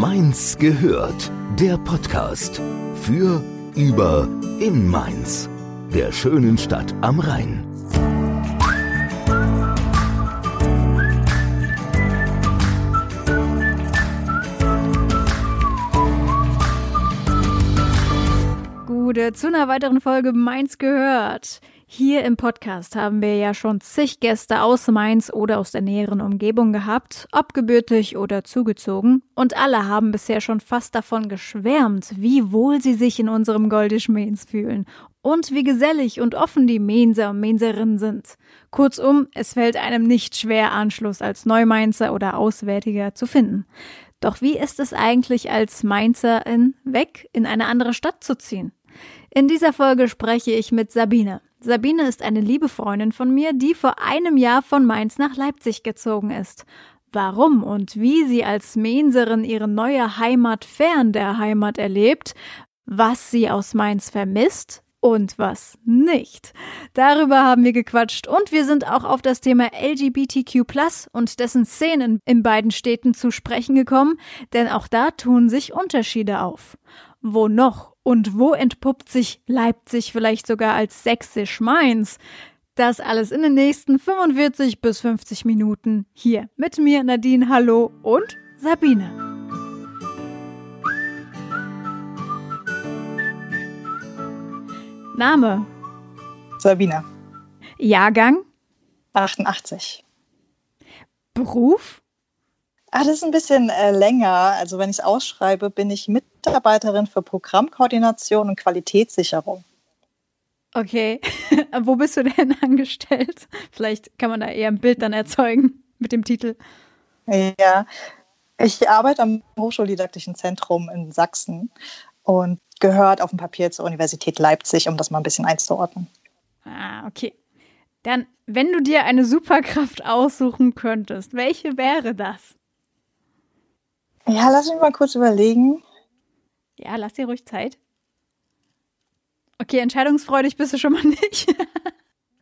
Mainz gehört, der Podcast für, über, in Mainz, der schönen Stadt am Rhein. Gute zu einer weiteren Folge Mainz gehört. Hier im Podcast haben wir ja schon zig Gäste aus Mainz oder aus der näheren Umgebung gehabt, ob gebürtig oder zugezogen, und alle haben bisher schon fast davon geschwärmt, wie wohl sie sich in unserem Goldisch Mainz fühlen und wie gesellig und offen die Mainzer und Mainzerinnen sind. Kurzum, es fällt einem nicht schwer, Anschluss als Neumainzer oder Auswärtiger zu finden. Doch wie ist es eigentlich als Mainzerin weg in eine andere Stadt zu ziehen? In dieser Folge spreche ich mit Sabine. Sabine ist eine liebe Freundin von mir, die vor einem Jahr von Mainz nach Leipzig gezogen ist. Warum und wie sie als Mainzerin ihre neue Heimat fern der Heimat erlebt, was sie aus Mainz vermisst und was nicht. Darüber haben wir gequatscht und wir sind auch auf das Thema LGBTQ und dessen Szenen in beiden Städten zu sprechen gekommen, denn auch da tun sich Unterschiede auf. Wo noch und wo entpuppt sich Leipzig vielleicht sogar als sächsisch Mainz? Das alles in den nächsten 45 bis 50 Minuten hier mit mir, Nadine, hallo und Sabine. Name? Sabine. Jahrgang? 88. Beruf? Ah, das ist ein bisschen äh, länger. Also wenn ich es ausschreibe, bin ich Mitarbeiterin für Programmkoordination und Qualitätssicherung. Okay. Wo bist du denn angestellt? Vielleicht kann man da eher ein Bild dann erzeugen mit dem Titel. Ja, ich arbeite am Hochschuldidaktischen Zentrum in Sachsen und gehört auf dem Papier zur Universität Leipzig, um das mal ein bisschen einzuordnen. Ah, okay. Dann, wenn du dir eine Superkraft aussuchen könntest, welche wäre das? Ja, lass mich mal kurz überlegen. Ja, lass dir ruhig Zeit. Okay, entscheidungsfreudig bist du schon mal nicht.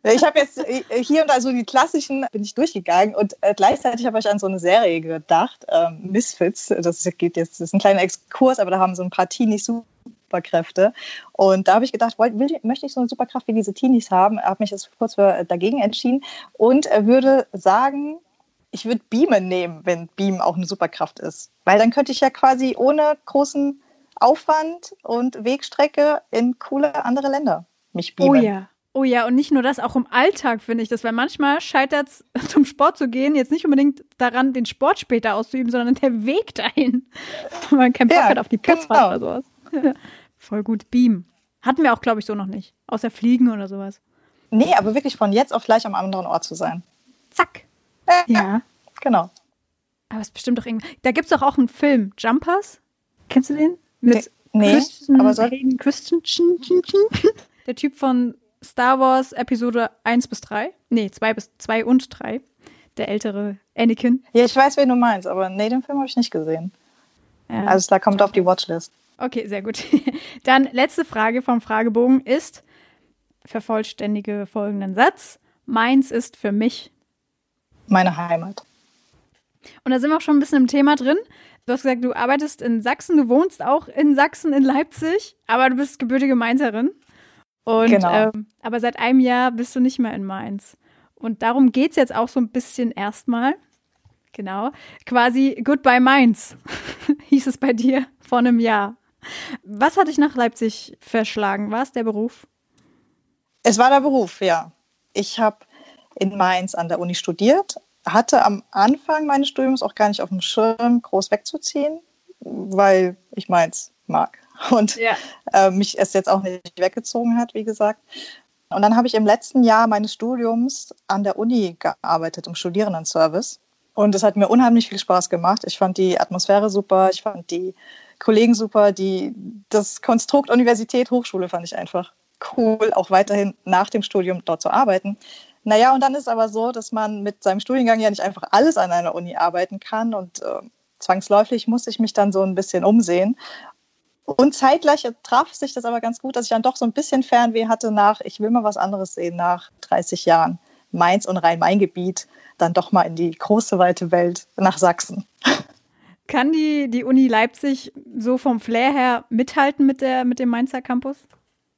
ich habe jetzt äh, hier und da so die klassischen bin ich durchgegangen und äh, gleichzeitig habe ich an so eine Serie gedacht, ähm, Misfits. Das geht jetzt, das ist ein kleiner Exkurs, aber da haben so ein paar Teenies Superkräfte. Und da habe ich gedacht, will, möchte ich so eine Superkraft wie diese Teenies haben? Habe mich jetzt kurz für, äh, dagegen entschieden und würde sagen, ich würde Beamen nehmen, wenn Beam auch eine Superkraft ist. Weil dann könnte ich ja quasi ohne großen Aufwand und Wegstrecke in coole andere Länder mich beamen. Oh ja. Oh ja, und nicht nur das, auch im Alltag finde ich das, weil manchmal scheitert es, zum Sport zu gehen, jetzt nicht unbedingt daran, den Sport später auszuüben, sondern der Weg dahin. Wenn man keinen Bock ja, hat auf die Putzfahrt genau. oder sowas. Voll gut. Beam. Hatten wir auch, glaube ich, so noch nicht. Außer Fliegen oder sowas. Nee, aber wirklich von jetzt auf gleich am anderen Ort zu sein. Zack. Ja. Genau. Aber es ist bestimmt doch irgendwie. Da gibt es doch auch einen Film, Jumpers. Kennst du den? Mit nee, Christian, aber soll... Christian, Der Typ von Star Wars Episode 1 bis 3. Nee, 2 bis 2 und 3. Der ältere Anakin. Ja, ich weiß, wen du meinst, aber nee, den Film habe ich nicht gesehen. Ja. Also da kommt auf die Watchlist. Okay, sehr gut. Dann letzte Frage vom Fragebogen ist, vervollständige folgenden Satz. Meins ist für mich meine Heimat. Und da sind wir auch schon ein bisschen im Thema drin. Du hast gesagt, du arbeitest in Sachsen, du wohnst auch in Sachsen, in Leipzig, aber du bist gebürtige Mainzerin. Und, genau. Ähm, aber seit einem Jahr bist du nicht mehr in Mainz. Und darum geht es jetzt auch so ein bisschen erstmal. Genau. Quasi Goodbye Mainz, hieß es bei dir vor einem Jahr. Was hat dich nach Leipzig verschlagen? War es der Beruf? Es war der Beruf, ja. Ich habe in Mainz an der Uni studiert, hatte am Anfang meines Studiums auch gar nicht auf dem Schirm, groß wegzuziehen, weil ich Mainz mag und ja. äh, mich es jetzt auch nicht weggezogen hat, wie gesagt. Und dann habe ich im letzten Jahr meines Studiums an der Uni gearbeitet, im Studierendenservice. Und es hat mir unheimlich viel Spaß gemacht. Ich fand die Atmosphäre super, ich fand die Kollegen super, die, das Konstrukt Universität, Hochschule fand ich einfach cool, auch weiterhin nach dem Studium dort zu arbeiten. Naja, und dann ist aber so, dass man mit seinem Studiengang ja nicht einfach alles an einer Uni arbeiten kann und äh, zwangsläufig muss ich mich dann so ein bisschen umsehen. Und zeitgleich traf sich das aber ganz gut, dass ich dann doch so ein bisschen Fernweh hatte nach, ich will mal was anderes sehen nach 30 Jahren. Mainz und Rhein-Main-Gebiet, dann doch mal in die große, weite Welt nach Sachsen. Kann die, die Uni Leipzig so vom Flair her mithalten mit, der, mit dem Mainzer Campus?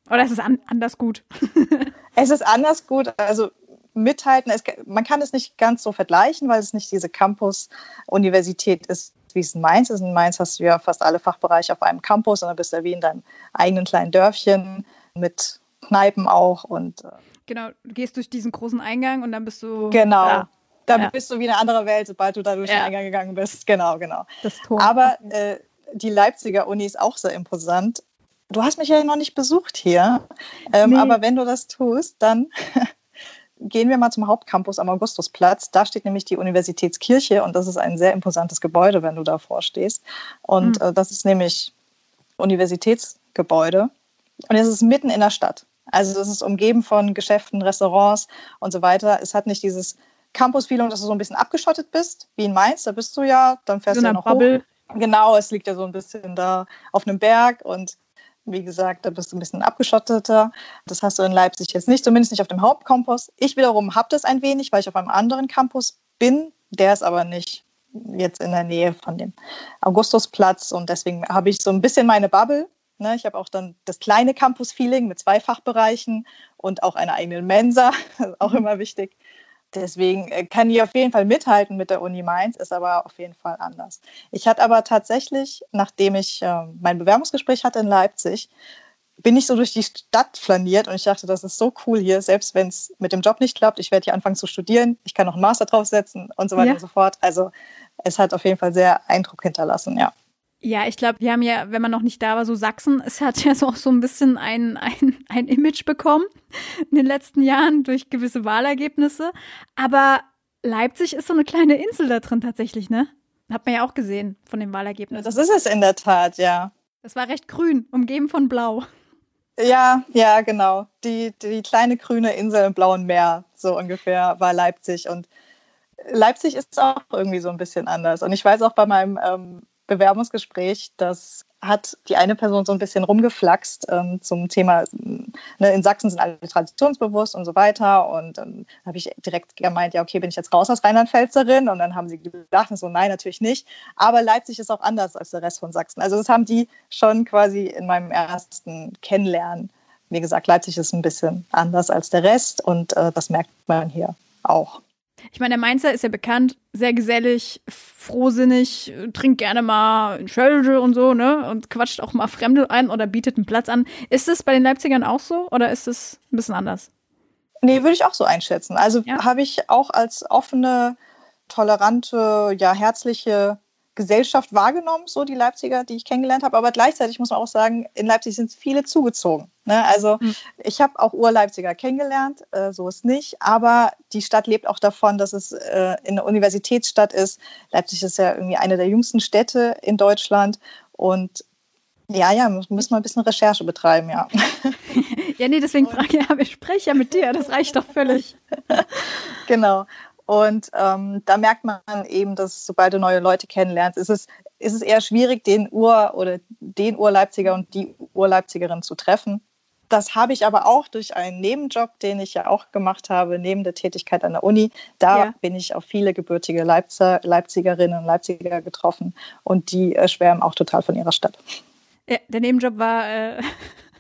Oder ist es an, anders gut? es ist anders gut. Also mithalten, es, man kann es nicht ganz so vergleichen, weil es nicht diese Campus-Universität ist, wie es in Mainz ist. In Mainz hast du ja fast alle Fachbereiche auf einem Campus und dann bist du wie in deinem eigenen kleinen Dörfchen mit Kneipen auch und äh, Genau, du gehst durch diesen großen Eingang und dann bist du genau. Da. Da ja. bist du wie eine andere Welt, sobald du da durch ja. den Eingang gegangen bist. Genau, genau. Aber äh, die Leipziger Uni ist auch sehr imposant. Du hast mich ja noch nicht besucht hier, ähm, nee. aber wenn du das tust, dann gehen wir mal zum Hauptcampus am Augustusplatz. Da steht nämlich die Universitätskirche und das ist ein sehr imposantes Gebäude, wenn du davor stehst. Und mhm. äh, das ist nämlich Universitätsgebäude und es ist mitten in der Stadt. Also es ist umgeben von Geschäften, Restaurants und so weiter. Es hat nicht dieses Campus-Feeling, dass du so ein bisschen abgeschottet bist, wie in Mainz. Da bist du ja, dann fährst so du ja noch Bubble. hoch. Genau, es liegt ja so ein bisschen da auf einem Berg und wie gesagt, da bist du ein bisschen abgeschotteter. Das hast du in Leipzig jetzt nicht, zumindest nicht auf dem Hauptcampus. Ich wiederum habe das ein wenig, weil ich auf einem anderen Campus bin. Der ist aber nicht jetzt in der Nähe von dem Augustusplatz und deswegen habe ich so ein bisschen meine Bubble. Ne, ich habe auch dann das kleine Campus-Feeling mit zwei Fachbereichen und auch einer eigenen Mensa, auch mhm. immer wichtig. Deswegen äh, kann die auf jeden Fall mithalten mit der Uni Mainz, ist aber auf jeden Fall anders. Ich hatte aber tatsächlich, nachdem ich äh, mein Bewerbungsgespräch hatte in Leipzig, bin ich so durch die Stadt flaniert und ich dachte, das ist so cool hier, selbst wenn es mit dem Job nicht klappt. Ich werde hier anfangen zu studieren, ich kann noch einen Master draufsetzen und so weiter ja. und so fort. Also es hat auf jeden Fall sehr Eindruck hinterlassen, ja. Ja, ich glaube, wir haben ja, wenn man noch nicht da war, so Sachsen, es hat ja so auch so ein bisschen ein, ein, ein Image bekommen in den letzten Jahren durch gewisse Wahlergebnisse. Aber Leipzig ist so eine kleine Insel da drin tatsächlich, ne? Hat man ja auch gesehen von den Wahlergebnissen. Das ist es in der Tat, ja. Das war recht grün, umgeben von Blau. Ja, ja, genau. Die, die kleine grüne Insel im blauen Meer, so ungefähr, war Leipzig. Und Leipzig ist auch irgendwie so ein bisschen anders. Und ich weiß auch bei meinem ähm, Bewerbungsgespräch, das hat die eine Person so ein bisschen rumgeflaxt ähm, zum Thema, ne, in Sachsen sind alle traditionsbewusst und so weiter. Und dann habe ich direkt gemeint, ja, okay, bin ich jetzt raus als Rheinland-Pfälzerin? Und dann haben sie gedacht, so, nein, natürlich nicht. Aber Leipzig ist auch anders als der Rest von Sachsen. Also das haben die schon quasi in meinem ersten Kennenlernen. Wie gesagt, Leipzig ist ein bisschen anders als der Rest und äh, das merkt man hier auch. Ich meine, der Mainzer ist ja bekannt, sehr gesellig, frohsinnig, trinkt gerne mal ein Schölge und so, ne? Und quatscht auch mal Fremde ein oder bietet einen Platz an. Ist es bei den Leipzigern auch so oder ist es ein bisschen anders? Nee, würde ich auch so einschätzen. Also ja. habe ich auch als offene, tolerante, ja, herzliche Gesellschaft wahrgenommen, so die Leipziger, die ich kennengelernt habe. Aber gleichzeitig muss man auch sagen, in Leipzig sind viele zugezogen. Ne? Also mhm. ich habe auch Ur-Leipziger kennengelernt, äh, so ist nicht. Aber die Stadt lebt auch davon, dass es äh, eine Universitätsstadt ist. Leipzig ist ja irgendwie eine der jüngsten Städte in Deutschland. Und ja, ja, müssen wir ein bisschen Recherche betreiben, ja. ja, nee, deswegen frage ich, ja, ich spreche ja mit dir, das reicht doch völlig. genau. Und ähm, da merkt man eben, dass sobald du neue Leute kennenlernst, ist es, ist es eher schwierig, den Ur- oder den Urleipziger und die Urleipzigerin zu treffen. Das habe ich aber auch durch einen Nebenjob, den ich ja auch gemacht habe, neben der Tätigkeit an der Uni. Da ja. bin ich auf viele gebürtige Leipziger, Leipzigerinnen und Leipziger getroffen und die äh, schwärmen auch total von ihrer Stadt. Ja, der Nebenjob war äh,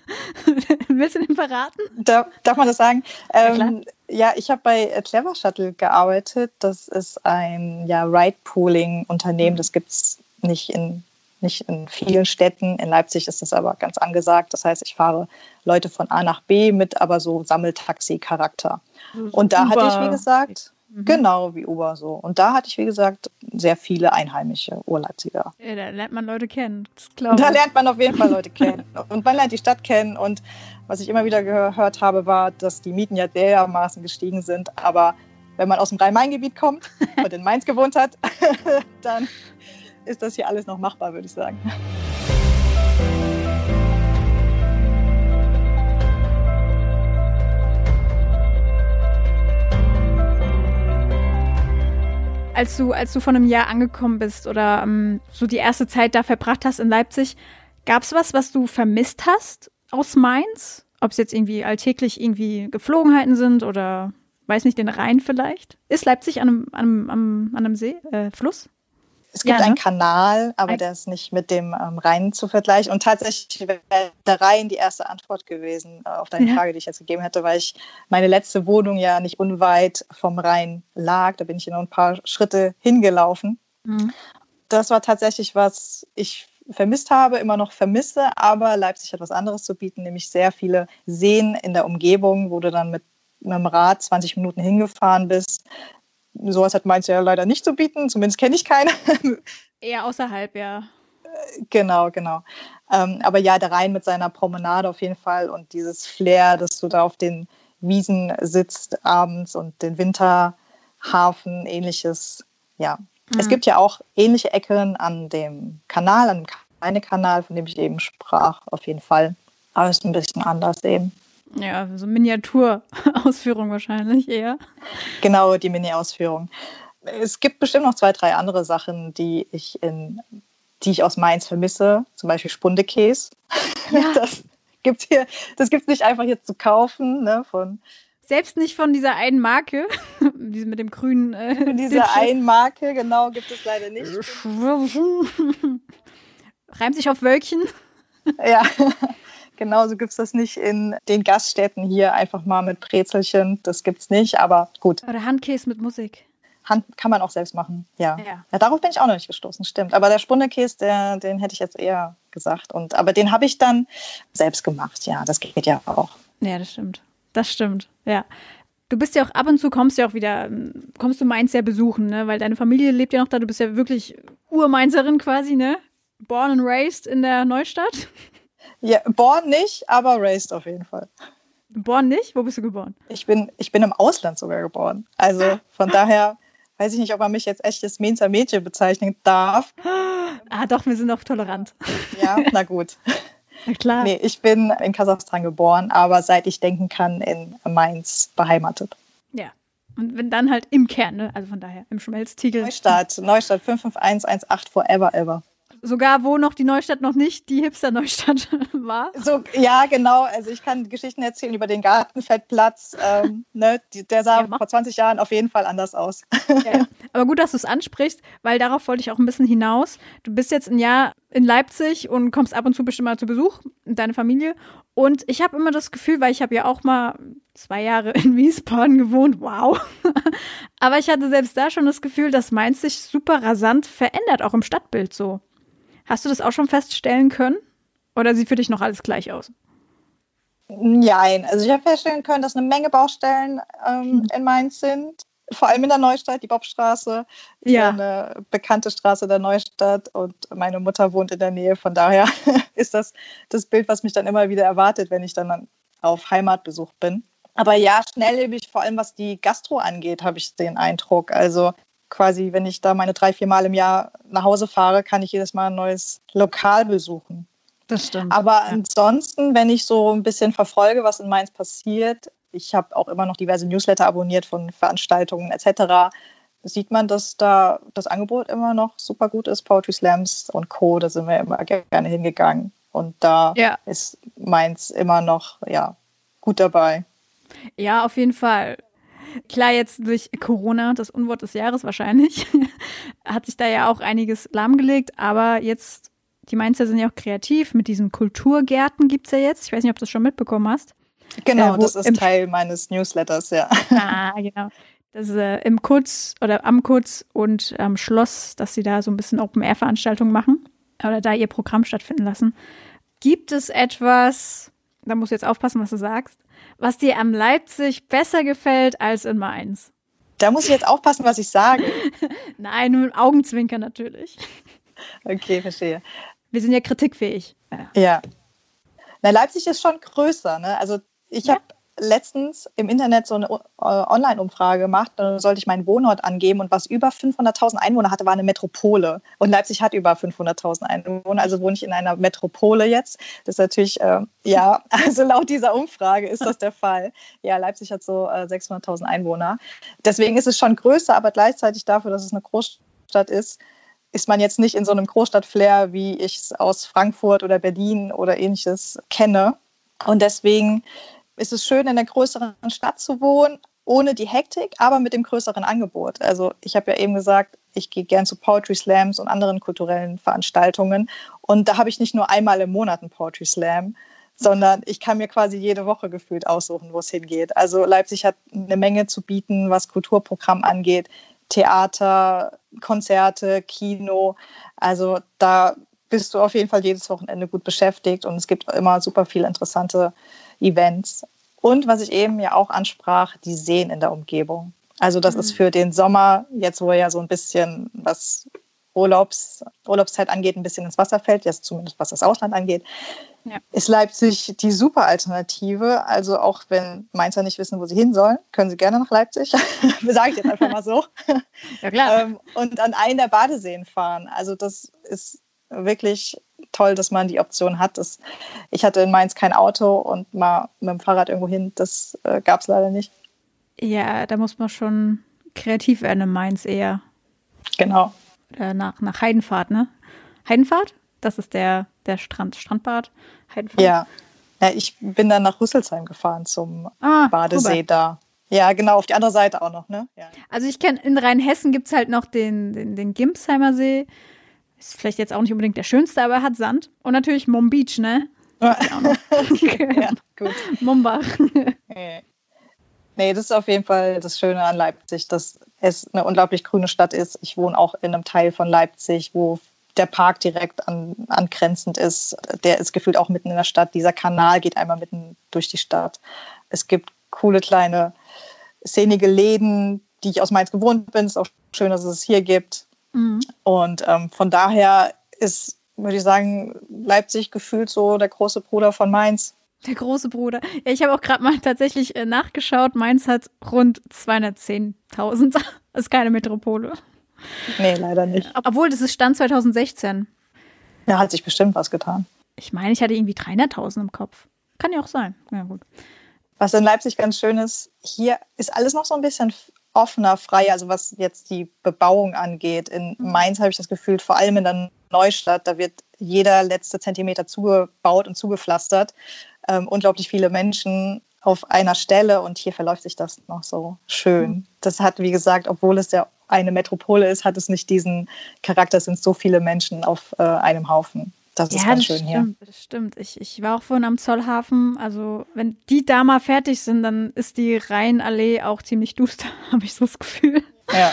Willst du den verraten? Darf, darf man das sagen? Ähm, ja, ich habe bei Clever Shuttle gearbeitet. Das ist ein ja, Ride-Pooling-Unternehmen. Mhm. Das gibt es nicht in, nicht in vielen Städten. In Leipzig ist das aber ganz angesagt. Das heißt, ich fahre Leute von A nach B mit aber so Sammeltaxi-Charakter. Und da Uber. hatte ich, wie gesagt, Mhm. Genau, wie Uber so. Und da hatte ich, wie gesagt, sehr viele einheimische Urleipziger. Ja, da lernt man Leute kennen. Da lernt man auf jeden Fall Leute kennen. Und man lernt die Stadt kennen. Und was ich immer wieder gehört habe, war, dass die Mieten ja dermaßen gestiegen sind. Aber wenn man aus dem Rhein-Main-Gebiet kommt und in Mainz gewohnt hat, dann ist das hier alles noch machbar, würde ich sagen. Als du, als du vor einem Jahr angekommen bist oder ähm, so die erste Zeit da verbracht hast in Leipzig, gab es was, was du vermisst hast aus Mainz? Ob es jetzt irgendwie alltäglich irgendwie Geflogenheiten sind oder weiß nicht, den Rhein vielleicht? Ist Leipzig an einem, an einem, an einem See, äh, Fluss? Es gibt Ja, ne? einen Kanal, aber Ein- der ist nicht mit dem ähm, Rhein zu vergleichen. Und tatsächlich wäre der Rhein die erste Antwort gewesen äh, auf deine Ja. Frage, die ich jetzt gegeben hätte, weil ich meine letzte Wohnung ja nicht unweit vom Rhein lag. Da bin ich nur ein paar Schritte hingelaufen. Mhm. Das war tatsächlich, was ich vermisst habe, immer noch vermisse, aber Leipzig hat was anderes zu bieten, nämlich sehr viele Seen in der Umgebung, wo du dann mit einem Rad 20 Minuten hingefahren bist. Sowas hat Mainz ja leider nicht zu bieten, zumindest kenne ich keine. Eher außerhalb, ja. Genau, genau. Ähm, aber ja, der Rhein mit seiner Promenade auf jeden Fall und dieses Flair, dass du da auf den Wiesen sitzt abends und den Winterhafen, ähnliches. Ja, es Mhm. gibt ja auch ähnliche Ecken an dem Kanal, an dem kleinen Kanal, von dem ich eben sprach, auf jeden Fall. Aber es ist ein bisschen anders eben. Ja, so Miniaturausführung wahrscheinlich eher. Genau, die Mini-Ausführung. Es gibt bestimmt noch zwei, drei andere Sachen, die ich in die ich aus Mainz vermisse, zum Beispiel Spundekäse. Ja. Das gibt's hier, das gibt es nicht einfach hier zu kaufen, ne, von Selbst nicht von dieser einen Marke, diese mit dem grünen äh, dieser einen Marke, genau, gibt es leider nicht. Reimt sich auf Wölkchen. Ja, genauso gibt es das nicht in den Gaststätten hier, einfach mal mit Brezelchen, das gibt's nicht, aber gut, Oder Handkäse mit Musik. Hand kann man auch selbst machen, ja. Ja. Ja, darauf bin ich auch noch nicht gestoßen, stimmt. Aber der Spundekäse, der, den hätte ich jetzt eher gesagt. Und, aber den habe ich dann selbst gemacht, ja, das geht ja auch. Ja, das stimmt. Das stimmt, ja. Du bist ja auch ab und zu kommst ja auch wieder, ähm, kommst du Mainz ja besuchen, ne? Weil deine Familie lebt ja noch da. Du bist ja wirklich Urmainzerin quasi, ne? Born and raised in der Neustadt. Ja, born nicht, aber raised auf jeden Fall. Born nicht? Wo bist du geboren? Ich bin, ich bin im Ausland sogar geboren. Also von daher weiß ich nicht, ob man mich jetzt echtes Mainzer Mädchen bezeichnen darf. Ah, doch, wir sind auch tolerant. Ja, na gut. Na klar. Nee, ich bin in Kasachstan geboren, aber seit ich denken kann, in Mainz beheimatet. Ja. Und wenn dann halt im Kern, ne? Also von daher, im Schmelztiegel. Neustadt, Neustadt 55118 forever ever. Sogar wo noch die Neustadt noch nicht die Hipster-Neustadt war. So, ja, genau. Also ich kann Geschichten erzählen über den Gartenfeldplatz. Ähm, ne, der sah Ja, vor 20 Jahren auf jeden Fall anders aus. Ja. Aber gut, dass du es ansprichst, weil darauf wollte ich auch ein bisschen hinaus. Du bist jetzt ein Jahr in Leipzig und kommst ab und zu bestimmt mal zu Besuch mit deiner Familie. Und ich habe immer das Gefühl, weil ich habe ja auch mal zwei Jahre in Wiesbaden gewohnt, wow. Aber ich hatte selbst da schon das Gefühl, dass Mainz sich super rasant verändert, auch im Stadtbild so. Hast du das auch schon feststellen können? Oder sieht für dich noch alles gleich aus? Nein, also ich habe feststellen können, dass eine Menge Baustellen ähm, in Mainz sind. Vor allem in der Neustadt, die Bobstraße, ist Ja. eine bekannte Straße der Neustadt und meine Mutter wohnt in der Nähe. Von daher ist das das Bild, was mich dann immer wieder erwartet, wenn ich dann an- auf Heimatbesuch bin. Aber ja, schnelllebig, vor allem was die Gastro angeht, habe ich den Eindruck. Also quasi, wenn ich da meine drei, vier Mal im Jahr nach Hause fahre, kann ich jedes Mal ein neues Lokal besuchen. Das stimmt. Aber ansonsten, wenn ich so ein bisschen verfolge, was in Mainz passiert, ich habe auch immer noch diverse Newsletter abonniert von Veranstaltungen etc., sieht man, dass da das Angebot immer noch super gut ist. Poetry Slams und Co., da sind wir immer gerne hingegangen. Und da Ja. ist Mainz immer noch ja, gut dabei. Ja, auf jeden Fall. Klar, jetzt durch Corona, das Unwort des Jahres wahrscheinlich, hat sich da ja auch einiges lahmgelegt, aber jetzt, die Mainzer sind ja auch kreativ, mit diesen Kulturgärten gibt's ja jetzt. Ich weiß nicht, ob du das schon mitbekommen hast. Genau, Äh, das ist Teil meines Newsletters, ja. Ah, genau. Das ist äh, im Kutz oder am Kutz und am Schloss, dass sie da so ein bisschen Open-Air-Veranstaltungen machen oder da ihr Programm stattfinden lassen. Gibt es etwas, da musst du jetzt aufpassen, was du sagst, was dir am Leipzig besser gefällt als in Mainz? Da muss ich jetzt aufpassen, was ich sage. Nein, nur mit Augenzwinkern natürlich. Okay, verstehe. Wir sind ja kritikfähig. Ja. Ja. Na, Leipzig ist schon größer. Ne? Also ich Ja. habe letztens im Internet so eine äh, Online-Umfrage gemacht. Da sollte ich meinen Wohnort angeben und was über 500.000 Einwohner hatte, war eine Metropole. Und Leipzig hat über 500.000 Einwohner, also wohne ich in einer Metropole jetzt. Das ist natürlich, äh, ja, also laut dieser Umfrage ist das der Fall. Ja, Leipzig hat so äh, 600.000 Einwohner. Deswegen ist es schon größer, aber gleichzeitig dafür, dass es eine Großstadt ist, ist man jetzt nicht in so einem Großstadt-Flair, wie ich es aus Frankfurt oder Berlin oder ähnliches kenne. Und deswegen ist es schön, in einer größeren Stadt zu wohnen, ohne die Hektik, aber mit dem größeren Angebot. Also ich habe ja eben gesagt, Ich gehe gern zu Poetry Slams und anderen kulturellen Veranstaltungen. Und da habe ich nicht nur einmal im Monat einen Poetry Slam, sondern ich kann mir quasi jede Woche gefühlt aussuchen, wo es hingeht. Also Leipzig hat eine Menge zu bieten, was Kulturprogramm angeht. Theater, Konzerte, Kino. Also da bist du auf jeden Fall jedes Wochenende gut beschäftigt und es gibt immer super viele interessante Events. Und was ich eben ja auch ansprach, die Seen in der Umgebung. Also das mhm. ist für den Sommer, jetzt wo ja so ein bisschen was Urlaubs, Urlaubszeit angeht, ein bisschen ins Wasser fällt, jetzt zumindest was das Ausland angeht, ja. ist Leipzig die super Alternative. Also auch wenn Mainzer nicht wissen, wo sie hin sollen, können sie gerne nach Leipzig. Sage ich jetzt einfach mal so. ja, klar. Ähm, und an einen der Badeseen fahren. Also das ist wirklich toll, dass man die Option hat. Das, ich hatte in Mainz kein Auto und mal mit dem Fahrrad irgendwo hin, das äh, gab es leider nicht. Ja, da muss man schon kreativ werden in Mainz eher. Genau. Äh, nach, nach Heidenfahrt, ne? Heidenfahrt? Das ist der, der Strand, Strandbad. Heidenfahrt. Ja. ja. Ich bin dann nach Rüsselsheim gefahren zum ah, Badesee Robert. da. Ja, genau, auf die andere Seite auch noch, ne? Ja. Also ich kenne, in Rheinhessen gibt es halt noch den, den, den Gimpsheimer See. Ist vielleicht jetzt auch nicht unbedingt der schönste, aber hat Sand. Und natürlich Mom Beach, ne? ja, gut. Mombach. Nee, das ist auf jeden Fall das Schöne an Leipzig, dass es eine unglaublich grüne Stadt ist. Ich wohne auch in einem Teil von Leipzig, wo der Park direkt an, angrenzend ist. Der ist gefühlt auch mitten in der Stadt. Dieser Kanal geht einmal mitten durch die Stadt. Es gibt coole kleine szenige Läden, die ich aus Mainz gewohnt bin. Es ist auch schön, dass es es hier gibt. Mhm. Und ähm, von daher ist, würde ich sagen, Leipzig gefühlt so der große Bruder von Mainz. Der große Bruder. Ja, ich habe auch gerade mal tatsächlich äh, nachgeschaut. Mainz hat rund 210.000. ist keine Metropole. Nee, leider nicht. Obwohl, das ist Stand 2016. Ja, hat sich bestimmt was getan. Ich meine, ich hatte irgendwie 300.000 im Kopf. Kann ja auch sein. Ja, gut. Was in Leipzig ganz schön ist, hier ist alles noch so ein bisschen offener, freier, also was jetzt die Bebauung angeht. In mhm. Mainz habe ich das Gefühl, vor allem in der Neustadt, da wird jeder letzte Zentimeter zugebaut und zugepflastert. Ähm, unglaublich viele Menschen auf einer Stelle und hier verläuft sich das noch so schön. Mhm. Das hat, wie gesagt, obwohl es ja eine Metropole ist, hat es nicht diesen Charakter, es sind so viele Menschen auf äh, einem Haufen. Das ist ja, ganz schön stimmt, hier. Das stimmt. Ich, ich war auch vorhin am Zollhafen. Also, wenn die da mal fertig sind, dann ist die Rheinallee auch ziemlich duster, habe ich so das Gefühl. Ja.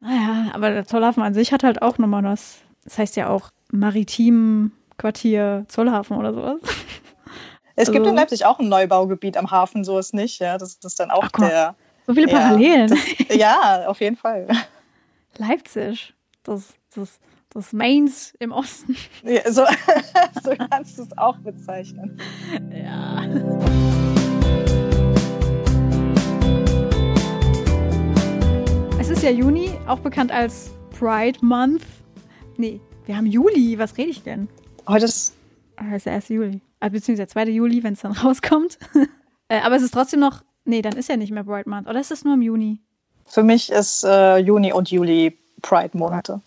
Naja, aber der Zollhafen an sich hat halt auch nochmal was. Das heißt ja auch Maritim Quartier Zollhafen oder sowas. Es also, gibt in Leipzig auch ein Neubaugebiet am Hafen, so ist nicht. Ja, das ist dann auch Ach, der. So viele Parallelen. Ja, das, ja, auf jeden Fall. Leipzig. Das, das, das Mainz im Osten. Ja, so, so kannst du es auch bezeichnen. Ja. Es ist ja Juni, auch bekannt als Pride Month. Nee, wir haben Juli. Was rede ich denn? Heute ist. Heute ah, ist der 1. Juli. Also, beziehungsweise der 2. Juli, wenn es dann rauskommt. Äh, aber es ist trotzdem noch. Nee, dann ist ja nicht mehr Pride Month. Oder ist es nur im Juni? Für mich ist äh, Juni und Juli Pride-Monate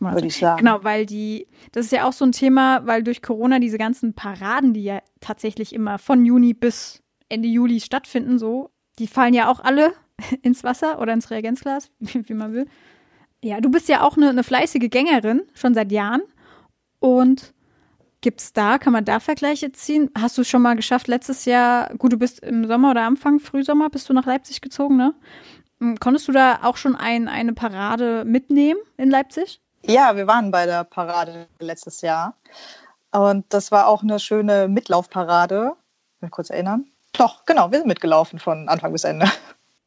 würde ich sagen. Genau, weil die, das ist ja auch so ein Thema, weil durch Corona diese ganzen Paraden, die ja tatsächlich immer von Juni bis Ende Juli stattfinden, so, die fallen ja auch alle ins Wasser oder ins Reagenzglas, wie, wie man will. Ja, du bist ja auch eine, eine fleißige Gängerin, schon seit Jahren. Und gibt es da, kann man da Vergleiche ziehen? Hast du es schon mal geschafft, letztes Jahr, gut, du bist im Sommer oder Anfang, Frühsommer, bist du nach Leipzig gezogen, ne? Hm, konntest du da auch schon ein, eine Parade mitnehmen in Leipzig? Ja, wir waren bei der Parade letztes Jahr. Und das war auch eine schöne Mitlaufparade. Ich will kurz erinnern. Doch, genau, wir sind mitgelaufen von Anfang bis Ende.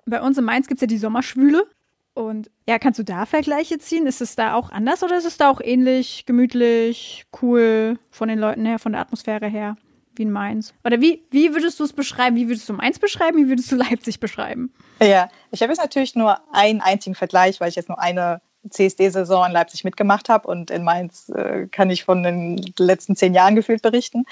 Bei uns in Mainz gibt es ja die Sommerschwüle. Und ja, kannst du da Vergleiche ziehen? Ist es da auch anders oder ist es da auch ähnlich, gemütlich, cool von den Leuten her, von der Atmosphäre her, wie in Mainz? Oder wie, wie würdest du es beschreiben? Wie würdest du Mainz beschreiben? Wie würdest du Leipzig beschreiben? Ja, ich habe jetzt natürlich nur einen einzigen Vergleich, weil ich jetzt nur eine CSD-Saison in Leipzig mitgemacht habe und in Mainz äh, kann ich von den letzten zehn Jahren gefühlt berichten.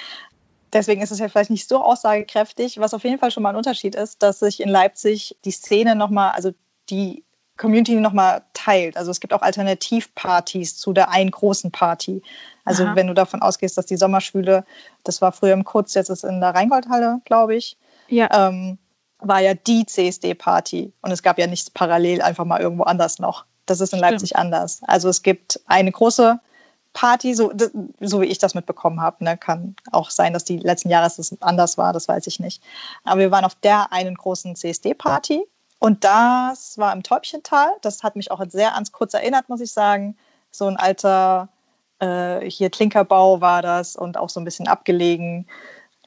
Deswegen ist es ja vielleicht nicht so aussagekräftig. Was auf jeden Fall schon mal ein Unterschied ist, dass sich in Leipzig die Szene nochmal, also die Community nochmal teilt. Also es gibt auch Alternativpartys zu der einen großen Party. Also Aha. wenn du davon ausgehst, dass die Sommerschwüle, das war früher im Kurz, jetzt ist es in der Rheingoldhalle, glaube ich, ja. ähm, war ja die CSD-Party. Und es gab ja nichts parallel einfach mal irgendwo anders noch. Das ist in Leipzig Stimmt. anders. Also es gibt eine große Party, so, so wie ich das mitbekommen habe. Ne? Kann auch sein, dass die letzten Jahre es anders war, das weiß ich nicht. Aber wir waren auf der einen großen CSD-Party und das war im Täubchental. Das hat mich auch sehr ans Kurz erinnert, muss ich sagen. So ein alter, äh, hier Klinkerbau war das und auch so ein bisschen abgelegen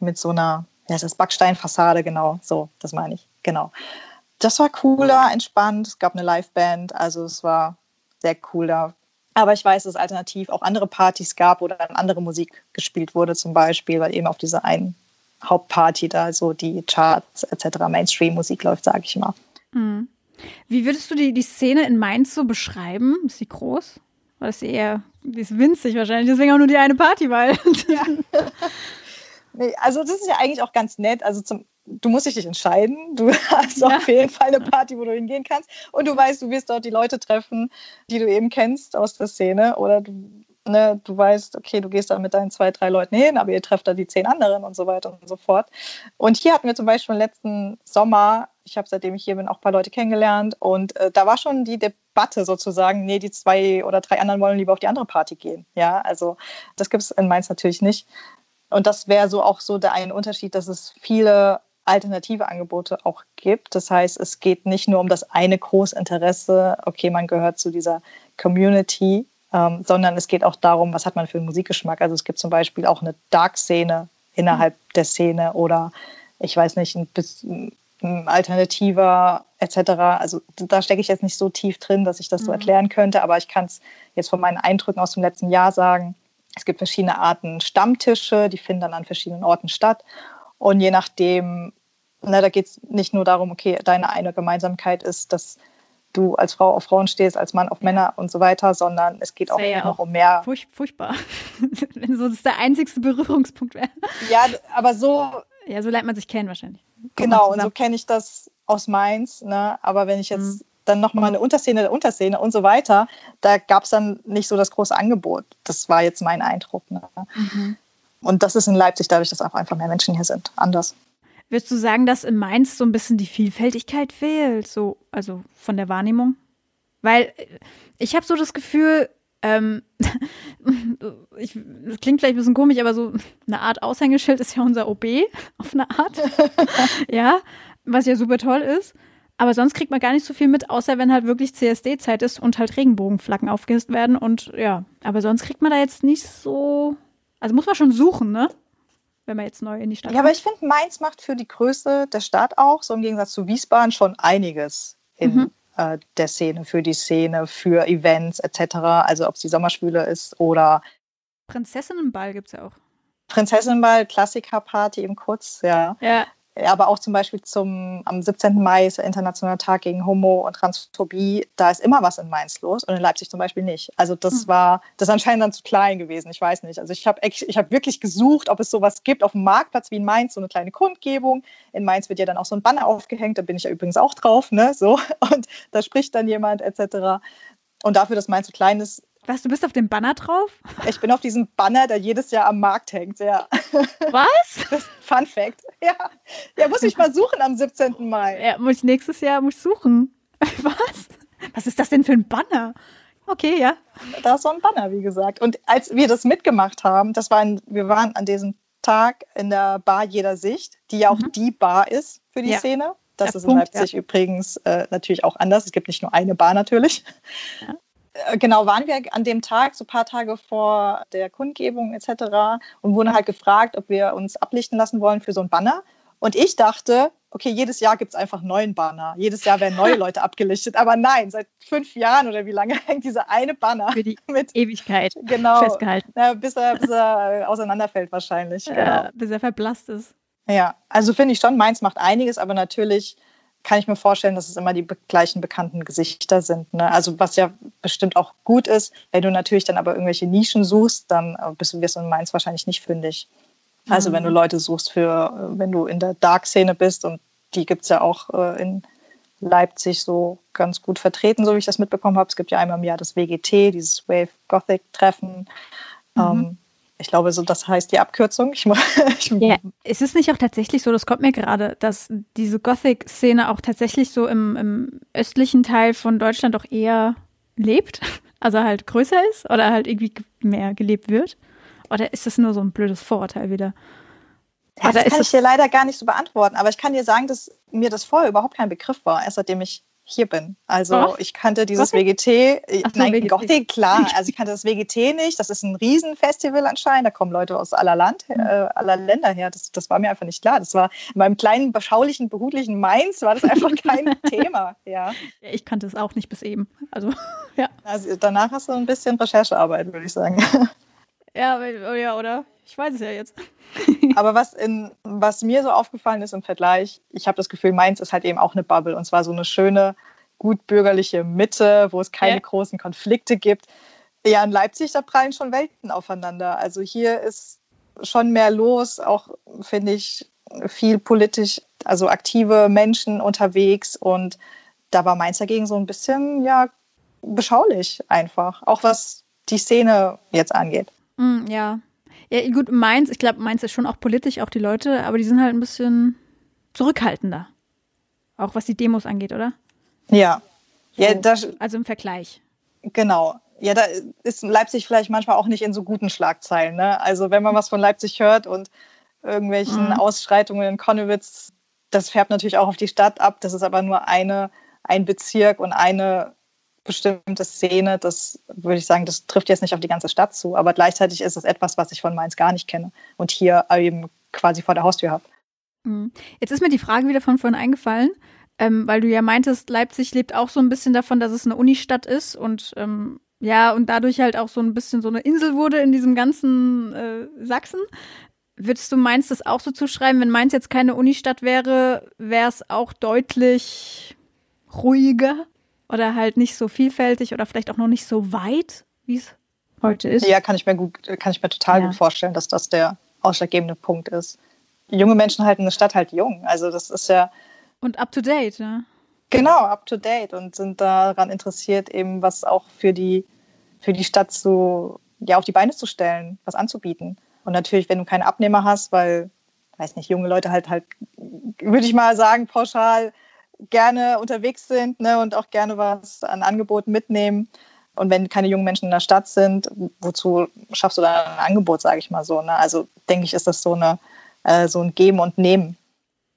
mit so einer, ja, das ist Backsteinfassade, genau. So, das meine ich, genau. Das war cooler, entspannt. Es gab eine Liveband, also es war sehr cool da. Aber ich weiß, dass es alternativ auch andere Partys gab, wo dann andere Musik gespielt wurde, zum Beispiel, weil eben auf dieser einen Hauptparty da so die Charts etc. Mainstream-Musik läuft, sage ich mal. Mhm. Wie würdest du die, die Szene in Mainz so beschreiben? Ist sie groß? Oder ist sie eher, die ist winzig wahrscheinlich, deswegen auch nur die eine Party, weil. Ja. nee, also das ist ja eigentlich auch ganz nett. Also zum, du musst dich entscheiden. Du hast ja. auf jeden Fall eine Party, wo du hingehen kannst. Und du weißt, du wirst dort die Leute treffen, die du eben kennst aus der Szene. Oder du, ne, du weißt, okay, du gehst da mit deinen zwei, drei Leuten hin, aber ihr trefft da die zehn anderen und so weiter und so fort. Und hier hatten wir zum Beispiel letzten Sommer, ich habe seitdem ich hier bin auch ein paar Leute kennengelernt. Und äh, da war schon die Debatte sozusagen, nee, die zwei oder drei anderen wollen lieber auf die andere Party gehen. Ja, also das gibt es in Mainz natürlich nicht. Und das wäre so auch so der eine Unterschied, dass es viele alternative Angebote auch gibt. Das heißt, es geht nicht nur um das eine Großinteresse, okay, man gehört zu dieser Community, ähm, sondern es geht auch darum, was hat man für einen Musikgeschmack. Also es gibt zum Beispiel auch eine Dark-Szene innerhalb mhm. der Szene oder ich weiß nicht, ein, ein alternativer etc. Also da stecke ich jetzt nicht so tief drin, dass ich das mhm. so erklären könnte, aber ich kann es jetzt von meinen Eindrücken aus dem letzten Jahr sagen. Es gibt verschiedene Arten Stammtische, die finden dann an verschiedenen Orten statt. Und je nachdem, na, da geht es nicht nur darum, okay, deine eine Gemeinsamkeit ist, dass du als Frau auf Frauen stehst, als Mann auf Männer und so weiter, sondern es geht auch ja noch um mehr. Furch furchtbar, wenn so das der einzigste Berührungspunkt wäre. Ja, aber so. Ja, so lernt man sich kennen wahrscheinlich. Kommt genau, und so kenne ich das aus Mainz. Ne? Aber wenn ich jetzt mhm. dann nochmal eine Unterszene der Unterszene und so weiter, da gab es dann nicht so das große Angebot. Das war jetzt mein Eindruck. Ne? Mhm. Und das ist in Leipzig dadurch, dass auch einfach mehr Menschen hier sind, anders. Würdest du sagen, dass in Mainz so ein bisschen die Vielfältigkeit fehlt, so, also von der Wahrnehmung? Weil äh, ich habe so das Gefühl, ähm, ich, das klingt vielleicht ein bisschen komisch, aber so eine Art Aushängeschild ist ja unser OB auf eine Art. ja, was ja super toll ist. Aber sonst kriegt man gar nicht so viel mit, außer wenn halt wirklich CSD-Zeit ist und halt Regenbogenflaggen aufgehisst werden. Und ja, aber sonst kriegt man da jetzt nicht so also muss man schon suchen, ne? Wenn man jetzt neu in die Stadt Ja, kommt. aber ich finde, Mainz macht für die Größe der Stadt auch, so im Gegensatz zu Wiesbaden, schon einiges in mhm. äh, der Szene, für die Szene, für Events etc. Also ob es die Sommerschwüle ist oder. Prinzessinnenball gibt es ja auch. Prinzessinnenball, Klassikerparty eben kurz, ja. Ja, aber auch zum Beispiel zum, am 17. Mai ist der Internationale Tag gegen Homo- und Transphobie. Da ist immer was in Mainz los und in Leipzig zum Beispiel nicht. Also das hm. war, das ist anscheinend dann zu klein gewesen. Ich weiß nicht. Also ich habe ich hab wirklich gesucht, ob es sowas gibt auf dem Marktplatz wie in Mainz, so eine kleine Kundgebung. In Mainz wird ja dann auch so ein Banner aufgehängt, da bin ich ja übrigens auch drauf, ne? So. Und da spricht dann jemand etc. Und dafür, dass Mainz so klein ist, was, du bist auf dem Banner drauf? Ich bin auf diesem Banner, der jedes Jahr am Markt hängt, ja. Was? Fun Fact. Ja. ja, muss ich mal suchen am 17. Mai. Ja, muss ich nächstes Jahr muss ich suchen. Was? Was ist das denn für ein Banner? Okay, ja. Da ist so ein Banner, wie gesagt. Und als wir das mitgemacht haben, das war ein, wir waren an diesem Tag in der Bar Jeder Sicht, die ja auch mhm. die Bar ist für die ja. Szene. Das der ist Punkt, in Leipzig ja. übrigens äh, natürlich auch anders. Es gibt nicht nur eine Bar natürlich. Ja. Äh, genau, waren wir an dem Tag, so ein paar Tage vor der Kundgebung etc. und wurden halt gefragt, ob wir uns ablichten lassen wollen für so ein Banner. Und ich dachte, okay, jedes Jahr gibt es einfach neuen Banner. Jedes Jahr werden neue Leute abgelichtet. Aber nein, seit fünf Jahren oder wie lange hängt dieser eine Banner für die mit Ewigkeit genau, festgehalten. Na, bis, er, bis er auseinanderfällt wahrscheinlich. Genau. Äh, bis er verblasst ist. Ja, also finde ich schon, Mainz macht einiges, aber natürlich kann ich mir vorstellen, dass es immer die gleichen bekannten Gesichter sind. Ne? Also was ja bestimmt auch gut ist, wenn du natürlich dann aber irgendwelche Nischen suchst, dann äh, bist du wirst in Mainz wahrscheinlich nicht fündig. Also mhm. wenn du Leute suchst für, äh, wenn du in der Dark-Szene bist und die gibt es ja auch äh, in Leipzig so ganz gut vertreten, so wie ich das mitbekommen habe. Es gibt ja einmal im Jahr das WGT, dieses Wave Gothic Treffen. Mhm. Ähm, ich glaube, so das heißt die Abkürzung. Ich, ich ja, ist es nicht auch tatsächlich so, das kommt mir gerade, dass diese Gothic-Szene auch tatsächlich so im, im, östlichen Teil von Deutschland auch eher lebt, also halt größer ist oder halt irgendwie mehr gelebt wird? Oder ist das nur so ein blödes Vorurteil wieder? Ja, das kann ich dir leider gar nicht so beantworten, aber ich kann dir sagen, dass mir das vorher überhaupt kein Begriff war, erst seitdem ich hier bin. Also oh. ich kannte dieses? WGT, äh, Ach, nein, Gothic. Gothic, klar, also ich kannte das WGT nicht, das ist ein Riesenfestival anscheinend, da kommen Leute aus aller Land, äh, aller Länder her, das, das war mir einfach nicht klar. Das war in meinem kleinen, beschaulichen, behutlichen Mainz war das einfach kein Thema, ja. Ich kannte es auch nicht bis eben, also ja. Also danach hast du ein bisschen Recherchearbeit, würde ich sagen. Ja, ja, oder? Ich weiß es ja jetzt. Aber was, in, was mir so aufgefallen ist im Vergleich, ich habe das Gefühl, Mainz ist halt eben auch eine Bubble und zwar so eine schöne, gut bürgerliche Mitte, wo es keine ja. großen Konflikte gibt. Ja, in Leipzig, da prallen schon Welten aufeinander. Also hier ist schon mehr los, auch finde ich viel politisch, also aktive Menschen unterwegs und da war Mainz dagegen so ein bisschen, ja, beschaulich einfach, auch was die Szene jetzt angeht. Mm, ja. Ja, gut, Mainz, ich glaube, Mainz ist schon auch politisch, auch die Leute, aber die sind halt ein bisschen zurückhaltender. Auch was die Demos angeht, oder? Ja. So, ja das, also im Vergleich. Genau. Ja, da ist Leipzig vielleicht manchmal auch nicht in so guten Schlagzeilen. Ne? Also wenn man was von Leipzig hört und irgendwelchen mhm. Ausschreitungen in Konnewitz, das färbt natürlich auch auf die Stadt ab. Das ist aber nur eine, ein Bezirk und eine bestimmte Szene, das würde ich sagen, das trifft jetzt nicht auf die ganze Stadt zu, aber gleichzeitig ist es etwas, was ich von Mainz gar nicht kenne und hier eben quasi vor der Haustür habe. Mhm. Jetzt ist mir die Frage wieder von vorhin eingefallen, ähm, weil du ja meintest, Leipzig lebt auch so ein bisschen davon, dass es eine Unistadt ist und ähm, ja, und dadurch halt auch so ein bisschen so eine Insel wurde in diesem ganzen äh, Sachsen. Würdest du Mainz das auch so zuschreiben, wenn Mainz jetzt keine Unistadt wäre, wäre es auch deutlich ruhiger? Oder halt nicht so vielfältig oder vielleicht auch noch nicht so weit, wie es heute ist. Ja, kann ich mir gut, kann ich mir total ja. gut vorstellen, dass das der ausschlaggebende Punkt ist. Junge Menschen halten eine Stadt halt jung. Also das ist ja. Und up to date, ja. Genau, up to date und sind daran interessiert, eben was auch für die, für die Stadt zu, ja, auf die Beine zu stellen, was anzubieten. Und natürlich, wenn du keine Abnehmer hast, weil, weiß nicht, junge Leute halt halt, würde ich mal sagen, pauschal gerne unterwegs sind ne, und auch gerne was an Angeboten mitnehmen. Und wenn keine jungen Menschen in der Stadt sind, wozu schaffst du dann ein Angebot, sage ich mal so. Ne? Also denke ich, ist das so, eine, äh, so ein Geben und Nehmen.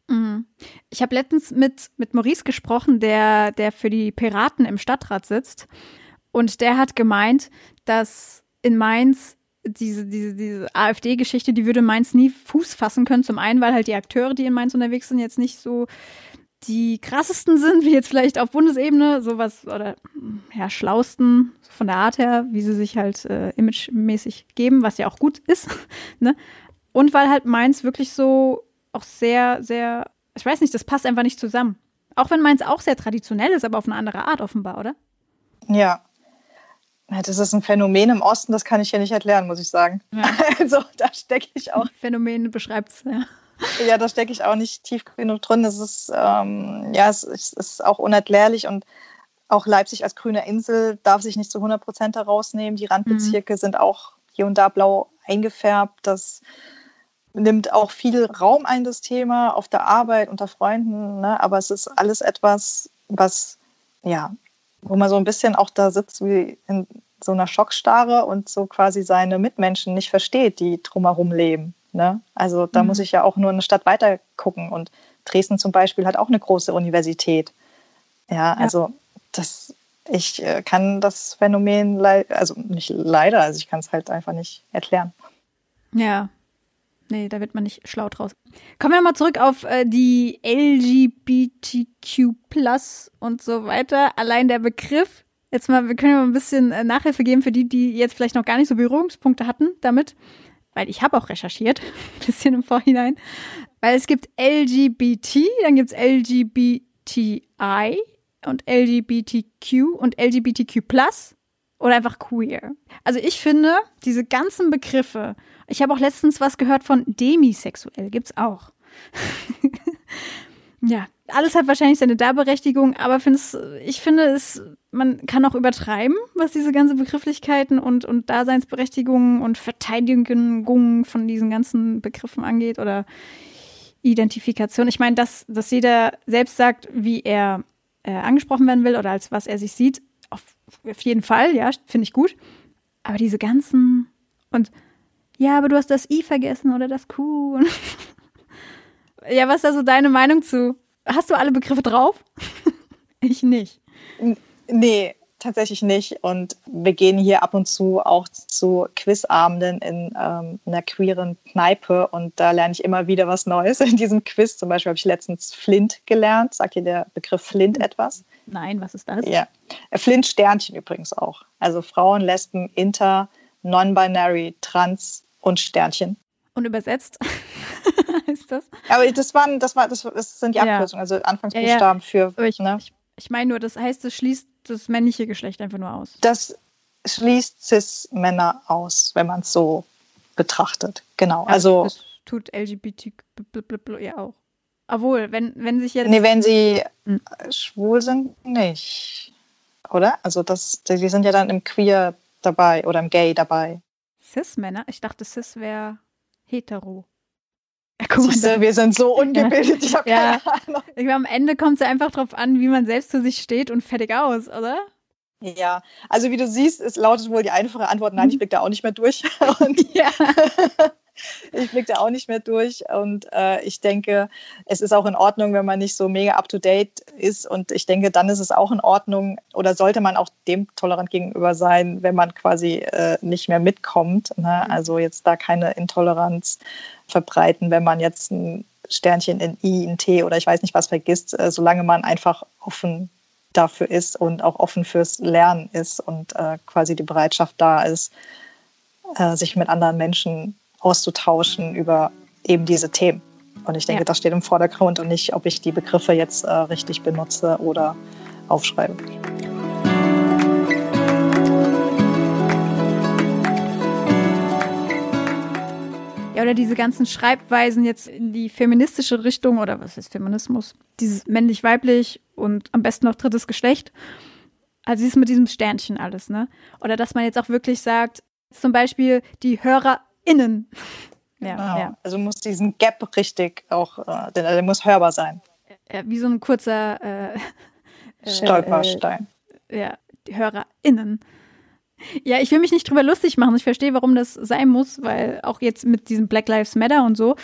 Mhm. Ich habe letztens mit, mit Maurice gesprochen, der, der für die Piraten im Stadtrat sitzt. Und der hat gemeint, dass in Mainz diese, diese, diese AfD-Geschichte, die würde Mainz nie Fuß fassen können. Zum einen, weil halt die Akteure, die in Mainz unterwegs sind, jetzt nicht so die krassesten sind, wie jetzt vielleicht auf Bundesebene, sowas oder ja, schlausten von der Art her, wie sie sich halt äh, imagemäßig geben, was ja auch gut ist. ne? Und weil halt Mainz wirklich so auch sehr, sehr, ich weiß nicht, das passt einfach nicht zusammen. Auch wenn Mainz auch sehr traditionell ist, aber auf eine andere Art offenbar, oder? Ja. Das ist ein Phänomen im Osten, das kann ich hier nicht erklären, muss ich sagen. Ja. Also da stecke ich auch. Phänomen beschreibt es, ja. Ja, da stecke ich auch nicht tief genug drin. Es ist, ähm, ja, es, es, ist auch unerklärlich und auch Leipzig als grüne Insel darf sich nicht zu 100 Prozent herausnehmen. Die Randbezirke mhm. sind auch hier und da blau eingefärbt. Das nimmt auch viel Raum ein, das Thema, auf der Arbeit, unter Freunden. Ne? Aber es ist alles etwas, was, ja, wo man so ein bisschen auch da sitzt wie in so einer Schockstarre und so quasi seine Mitmenschen nicht versteht, die drumherum leben. Ne? Also da mhm. muss ich ja auch nur eine Stadt weiter gucken. Und Dresden zum Beispiel hat auch eine große Universität. Ja, ja. also das, ich äh, kann das Phänomen, also nicht leider, also ich kann es halt einfach nicht erklären. Ja, nee, da wird man nicht schlau draus. Kommen wir mal zurück auf äh, die LGBTQ und so weiter. Allein der Begriff, jetzt mal, wir können ja mal ein bisschen äh, Nachhilfe geben für die, die jetzt vielleicht noch gar nicht so Berührungspunkte hatten damit weil ich habe auch recherchiert, ein bisschen im Vorhinein, weil es gibt LGBT, dann gibt es LGBTI und LGBTQ und LGBTQ oder einfach queer. Also ich finde, diese ganzen Begriffe, ich habe auch letztens was gehört von demisexuell, gibt es auch. ja, alles hat wahrscheinlich seine Darberechtigung, aber ich finde es, man kann auch übertreiben, was diese ganzen Begrifflichkeiten und, und Daseinsberechtigungen und Verteidigungen von diesen ganzen Begriffen angeht oder Identifikation. Ich meine, dass, dass jeder selbst sagt, wie er äh, angesprochen werden will oder als was er sich sieht, auf auf jeden Fall, ja, finde ich gut. Aber diese ganzen und ja, aber du hast das I vergessen oder das Q. ja, was ist da so deine Meinung zu? Hast du alle Begriffe drauf? ich nicht. Nee, tatsächlich nicht. Und wir gehen hier ab und zu auch zu Quizabenden in ähm, einer queeren Kneipe und da lerne ich immer wieder was Neues. In diesem Quiz zum Beispiel habe ich letztens Flint gelernt. Sagt dir der Begriff Flint etwas? Nein, was ist das? Ja, Flint Sternchen übrigens auch. Also Frauen, Lesben, Inter, Non-Binary, Trans und Sternchen. Und übersetzt ist das? Aber das waren, das war, das, das sind die Abkürzungen, also Anfangsbuchstaben für. Ich, ne? ich, ich meine nur, das heißt, es schließt das männliche Geschlecht einfach nur aus. Das schließt Cis-Männer aus, wenn man es so betrachtet. Genau. Also, das tut LGBT ja auch. Obwohl, wenn, wenn sich jetzt. Nee, wenn sie hm. schwul sind, nicht. Oder? Also das, die sind ja dann im Queer dabei oder im Gay dabei. Cis-Männer? Ich dachte, Cis wäre hetero. Ja, Siehste, wir sind so ungebildet, ich habe ja. keine Ahnung. Ich glaube, am Ende kommt es ja einfach darauf an, wie man selbst zu sich steht und fertig aus, oder? Ja, also wie du siehst, es lautet wohl die einfache Antwort, nein, ich mhm. blicke da auch nicht mehr durch. Und ja. ich blicke da auch nicht mehr durch. Und äh, ich denke, es ist auch in Ordnung, wenn man nicht so mega up-to-date ist. Und ich denke, dann ist es auch in Ordnung oder sollte man auch dem tolerant gegenüber sein, wenn man quasi äh, nicht mehr mitkommt. Ne? Also jetzt da keine Intoleranz verbreiten, wenn man jetzt ein Sternchen in I, in T oder ich weiß nicht was vergisst, äh, solange man einfach offen dafür ist und auch offen fürs Lernen ist und äh, quasi die Bereitschaft da ist, äh, sich mit anderen Menschen auszutauschen über eben diese Themen. Und ich denke, ja. das steht im Vordergrund und nicht, ob ich die Begriffe jetzt äh, richtig benutze oder aufschreibe. Ja, oder diese ganzen Schreibweisen jetzt in die feministische Richtung oder was ist Feminismus? Dieses männlich-weiblich und am besten noch drittes Geschlecht. Also ist mit diesem Sternchen alles, ne? Oder dass man jetzt auch wirklich sagt, zum Beispiel die Hörer innen. Ja, genau. ja. Also muss diesen Gap richtig auch, äh, der, der, muss hörbar sein. Ja, wie so ein kurzer äh, äh Stolperstein. Äh, ja, die HörerInnen. Ja, ich will mich nicht drüber lustig machen. Ich verstehe, warum das sein muss, weil auch jetzt mit diesem Black Lives Matter und so,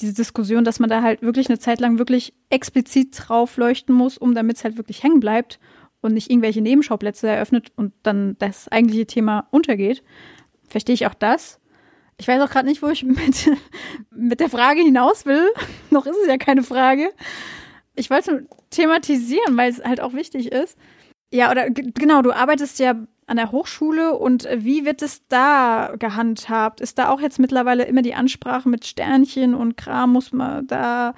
diese Diskussion, dass man da halt wirklich eine Zeit lang wirklich explizit drauf leuchten muss, um damit es halt wirklich hängen bleibt und nicht irgendwelche Nebenschauplätze eröffnet und dann das eigentliche Thema untergeht. Verstehe ich auch das. Ich weiß auch gerade nicht, wo ich mit, mit der Frage hinaus will. Noch ist es ja keine Frage. Ich wollte thematisieren, weil es halt auch wichtig ist. Ja, oder genau, du arbeitest ja an der Hochschule und wie wird es da gehandhabt? Ist da auch jetzt mittlerweile immer die Ansprache mit Sternchen und Kram? Muss man da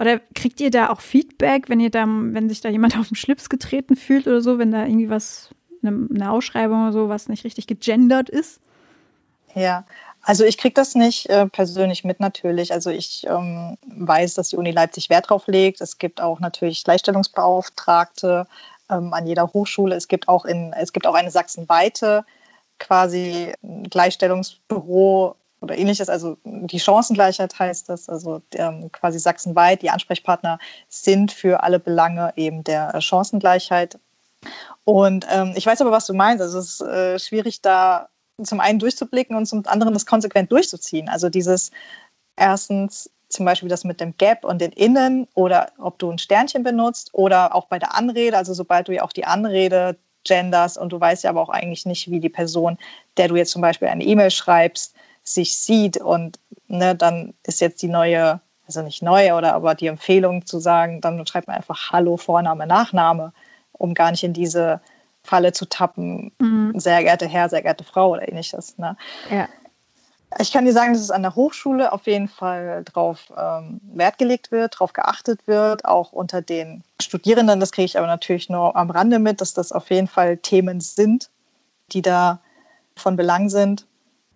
oder kriegt ihr da auch Feedback, wenn ihr da, wenn sich da jemand auf den Schlips getreten fühlt oder so, wenn da irgendwie was, eine, eine Ausschreibung oder so, was nicht richtig gegendert ist? Ja, also ich kriege das nicht äh, persönlich mit natürlich. Also ich ähm, weiß, dass die Uni Leipzig Wert drauf legt. Es gibt auch natürlich Gleichstellungsbeauftragte ähm, an jeder Hochschule. Es gibt auch in, es gibt auch eine sachsenweite quasi Gleichstellungsbüro oder ähnliches. Also die Chancengleichheit heißt das. Also ähm, quasi sachsenweit. Die Ansprechpartner sind für alle Belange eben der Chancengleichheit. Und ähm, ich weiß aber, was du meinst. Also es ist äh, schwierig da zum einen durchzublicken und zum anderen das konsequent durchzuziehen. Also dieses erstens zum Beispiel das mit dem Gap und den Innen oder ob du ein Sternchen benutzt oder auch bei der Anrede, also sobald du ja auch die Anrede genders und du weißt ja aber auch eigentlich nicht, wie die Person, der du jetzt zum Beispiel eine E-Mail schreibst, sich sieht und ne, dann ist jetzt die neue, also nicht neue oder aber die Empfehlung zu sagen, dann schreibt man einfach Hallo, Vorname, Nachname, um gar nicht in diese Falle zu tappen, mhm. sehr geehrte Herr, sehr geehrte Frau oder ähnliches. Ne? Ja. Ich kann dir sagen, dass es an der Hochschule auf jeden Fall darauf ähm, Wert gelegt wird, darauf geachtet wird, auch unter den Studierenden. Das kriege ich aber natürlich nur am Rande mit, dass das auf jeden Fall Themen sind, die da von Belang sind.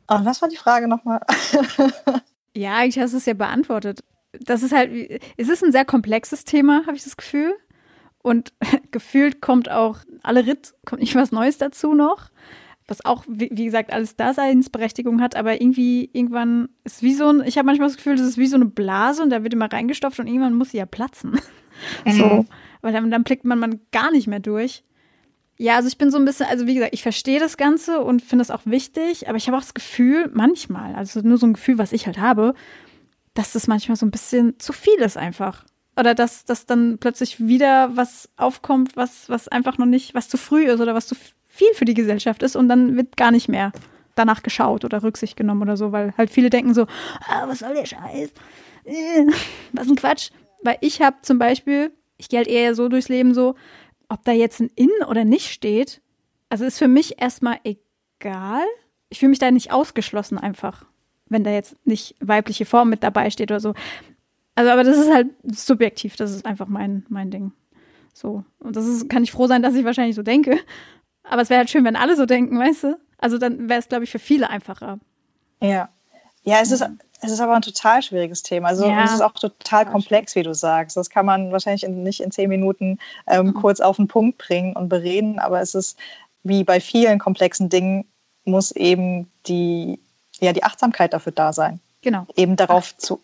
Und was war die Frage nochmal? ja, eigentlich hast es ja beantwortet. Das ist halt, es ist ein sehr komplexes Thema, habe ich das Gefühl. Und gefühlt kommt auch alle Ritt, kommt nicht was Neues dazu noch. Was auch, wie, gesagt, alles Daseinsberechtigung hat, aber irgendwie, irgendwann ist wie so ein, ich habe manchmal das Gefühl, das ist wie so eine Blase und da wird immer reingestopft und irgendwann muss sie ja platzen. Mhm. So. Weil dann, dann blickt man, man gar nicht mehr durch. Ja, also ich bin so ein bisschen, also wie gesagt, ich verstehe das Ganze und finde es auch wichtig, aber ich habe auch das Gefühl, manchmal, also nur so ein Gefühl, was ich halt habe, dass das manchmal so ein bisschen zu viel ist einfach. Oder dass, dass dann plötzlich wieder was aufkommt, was, was einfach noch nicht, was zu früh ist oder was zu viel für die Gesellschaft ist und dann wird gar nicht mehr danach geschaut oder Rücksicht genommen oder so, weil halt viele denken so, ah, was soll der Scheiß? Äh, was ein Quatsch. Weil ich habe zum Beispiel, ich gehe halt eher so durchs Leben so, ob da jetzt ein In oder nicht steht, also ist für mich erstmal egal. Ich fühle mich da nicht ausgeschlossen einfach, wenn da jetzt nicht weibliche Form mit dabei steht oder so. Also, aber das ist halt subjektiv, das ist einfach mein, mein Ding. So. Und das ist, kann ich froh sein, dass ich wahrscheinlich so denke. Aber es wäre halt schön, wenn alle so denken, weißt du? Also dann wäre es, glaube ich, für viele einfacher. Ja. Ja, es ist, es ist aber ein total schwieriges Thema. Also ja. es ist auch total komplex, wie du sagst. Das kann man wahrscheinlich in, nicht in zehn Minuten ähm, mhm. kurz auf den Punkt bringen und bereden. Aber es ist wie bei vielen komplexen Dingen muss eben die, ja, die Achtsamkeit dafür da sein. Genau. Eben darauf zu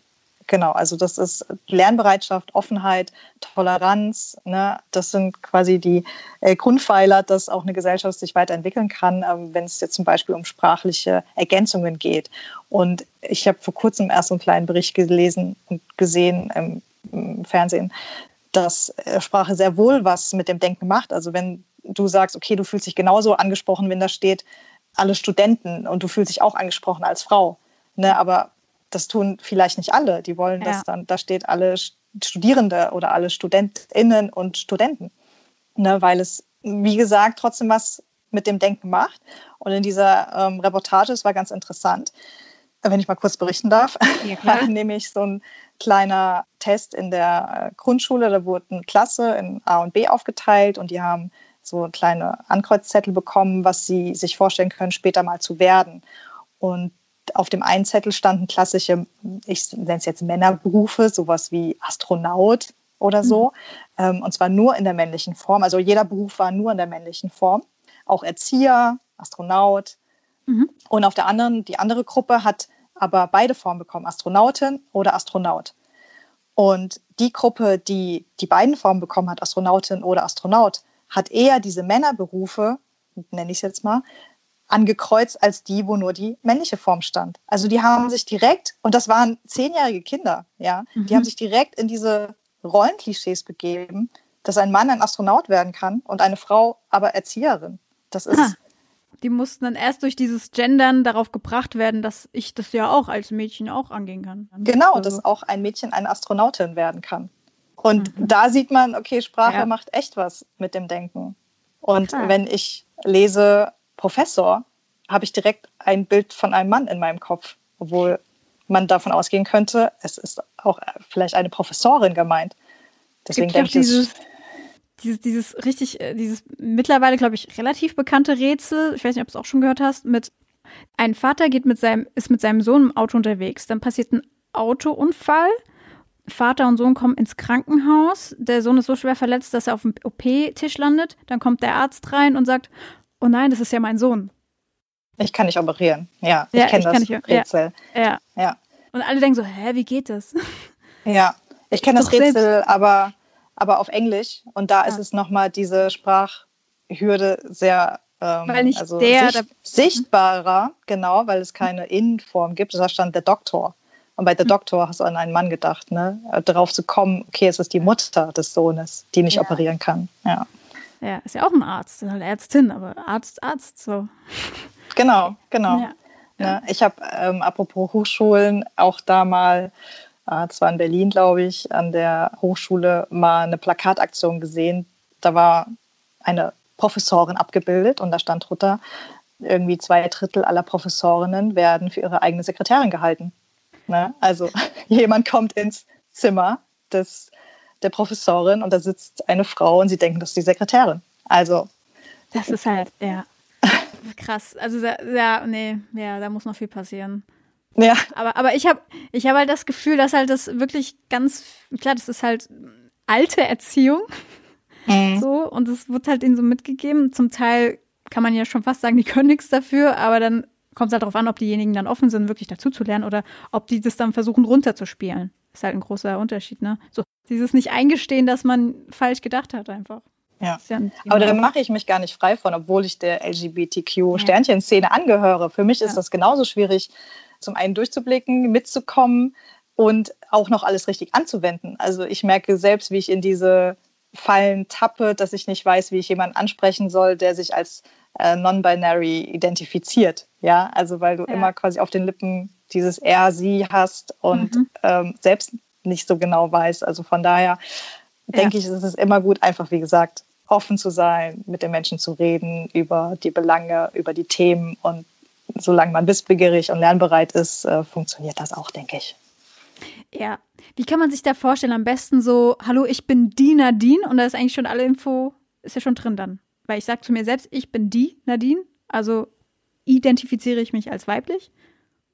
Genau, also das ist Lernbereitschaft, Offenheit, Toleranz. Ne? Das sind quasi die äh, Grundpfeiler, dass auch eine Gesellschaft sich weiterentwickeln kann, ähm, wenn es jetzt zum Beispiel um sprachliche Ergänzungen geht. Und ich habe vor kurzem erst einen kleinen Bericht gelesen und gesehen im, im Fernsehen, dass äh, Sprache sehr wohl was mit dem Denken macht. Also wenn du sagst, okay, du fühlst dich genauso angesprochen, wenn da steht, alle Studenten und du fühlst dich auch angesprochen als Frau. Ne, aber das tun vielleicht nicht alle. Die wollen, dass ja. dann da steht alle Studierende oder alle Studentinnen und Studenten. Ne, weil es, wie gesagt, trotzdem was mit dem Denken macht. Und in dieser ähm, Reportage, es war ganz interessant, wenn ich mal kurz berichten darf, ja, war nämlich so ein kleiner Test in der äh, Grundschule. Da wurde eine Klasse in A und B aufgeteilt und die haben so kleine Ankreuzzettel bekommen, was sie sich vorstellen können, später mal zu werden. Und auf dem einen Zettel standen klassische, ich nenne es jetzt Männerberufe, sowas wie Astronaut oder so. Mhm. Ähm, und zwar nur in der männlichen Form. Also jeder Beruf war nur in der männlichen Form. Auch Erzieher, Astronaut. Mhm. Und auf der anderen, die andere Gruppe hat aber beide Formen bekommen, Astronautin oder Astronaut. Und die Gruppe, die die beiden Formen bekommen hat, Astronautin oder Astronaut, hat eher diese Männerberufe, nenne ich es jetzt mal, angekreuzt als die, wo nur die männliche Form stand. Also die haben sich direkt, und das waren zehnjährige Kinder, ja, mhm. die haben sich direkt in diese Rollenklischees begeben, dass ein Mann ein Astronaut werden kann und eine Frau aber Erzieherin. Das ist. Ha. Die mussten dann erst durch dieses Gendern darauf gebracht werden, dass ich das ja auch als Mädchen auch angehen kann. Genau, also. dass auch ein Mädchen eine Astronautin werden kann. Und mhm. da sieht man, okay, Sprache ja. macht echt was mit dem Denken. Und ha. wenn ich lese, Professor, habe ich direkt ein Bild von einem Mann in meinem Kopf, obwohl man davon ausgehen könnte, es ist auch vielleicht eine Professorin gemeint. Deswegen denke ich, dieses, dieses, dieses richtig, äh, dieses mittlerweile, glaube ich, relativ bekannte Rätsel, ich weiß nicht, ob du es auch schon gehört hast, mit ein Vater geht mit seinem, ist mit seinem Sohn im Auto unterwegs. Dann passiert ein Autounfall. Vater und Sohn kommen ins Krankenhaus. Der Sohn ist so schwer verletzt, dass er auf dem OP-Tisch landet. Dann kommt der Arzt rein und sagt, oh nein, das ist ja mein Sohn. Ich kann nicht operieren. Ja, ja ich kenne das nicht, Rätsel. Ja, ja. ja. Und alle denken so, hä, wie geht das? Ja, ich kenne das Rätsel, aber, aber auf Englisch. Und da ja. ist es nochmal diese Sprachhürde sehr ähm, weil nicht also der, sicht, sichtbarer, genau, weil es keine In-Form gibt. Da stand der Doktor. Und bei der hm. Doktor hast du an einen Mann gedacht, ne? Darauf zu kommen, okay, es ist die Mutter des Sohnes, die nicht ja. operieren kann. Ja. Ja, ist ja auch ein Arzt, ist halt Ärztin, aber Arzt, Arzt, so. Genau, genau. Ja. Ja, ich habe, ähm, apropos Hochschulen, auch da mal, äh, zwar in Berlin, glaube ich, an der Hochschule mal eine Plakataktion gesehen. Da war eine Professorin abgebildet und da stand drunter, irgendwie zwei Drittel aller Professorinnen werden für ihre eigene Sekretärin gehalten. Ne? Also jemand kommt ins Zimmer des der Professorin und da sitzt eine Frau und sie denken, das ist die Sekretärin. Also. Das ist halt, ja. Krass. Also, ja, nee, ja, da muss noch viel passieren. Ja. Aber, aber ich habe ich hab halt das Gefühl, dass halt das wirklich ganz, klar, das ist halt alte Erziehung. Mhm. So, und es wird halt ihnen so mitgegeben. Zum Teil kann man ja schon fast sagen, die können nichts dafür, aber dann kommt es halt darauf an, ob diejenigen dann offen sind, wirklich dazuzulernen oder ob die das dann versuchen runterzuspielen. Ist halt ein großer Unterschied, ne? So, dieses nicht eingestehen, dass man falsch gedacht hat, einfach. Ja. ja Aber da mache ich mich gar nicht frei von, obwohl ich der LGBTQ-Sternchen-Szene angehöre. Für mich ist ja. das genauso schwierig, zum einen durchzublicken, mitzukommen und auch noch alles richtig anzuwenden. Also ich merke selbst, wie ich in diese Fallen tappe, dass ich nicht weiß, wie ich jemanden ansprechen soll, der sich als äh, non-binary identifiziert. Ja, also weil du ja. immer quasi auf den Lippen dieses er, sie hast und mhm. ähm, selbst nicht so genau weißt. Also von daher denke ja. ich, ist es immer gut, einfach wie gesagt, offen zu sein, mit den Menschen zu reden über die Belange, über die Themen und solange man wissbegierig und lernbereit ist, äh, funktioniert das auch, denke ich. Ja. Wie kann man sich da vorstellen? Am besten so, hallo, ich bin die Nadine und da ist eigentlich schon alle Info, ist ja schon drin dann. Weil ich sage zu mir selbst, ich bin die Nadine, also identifiziere ich mich als weiblich.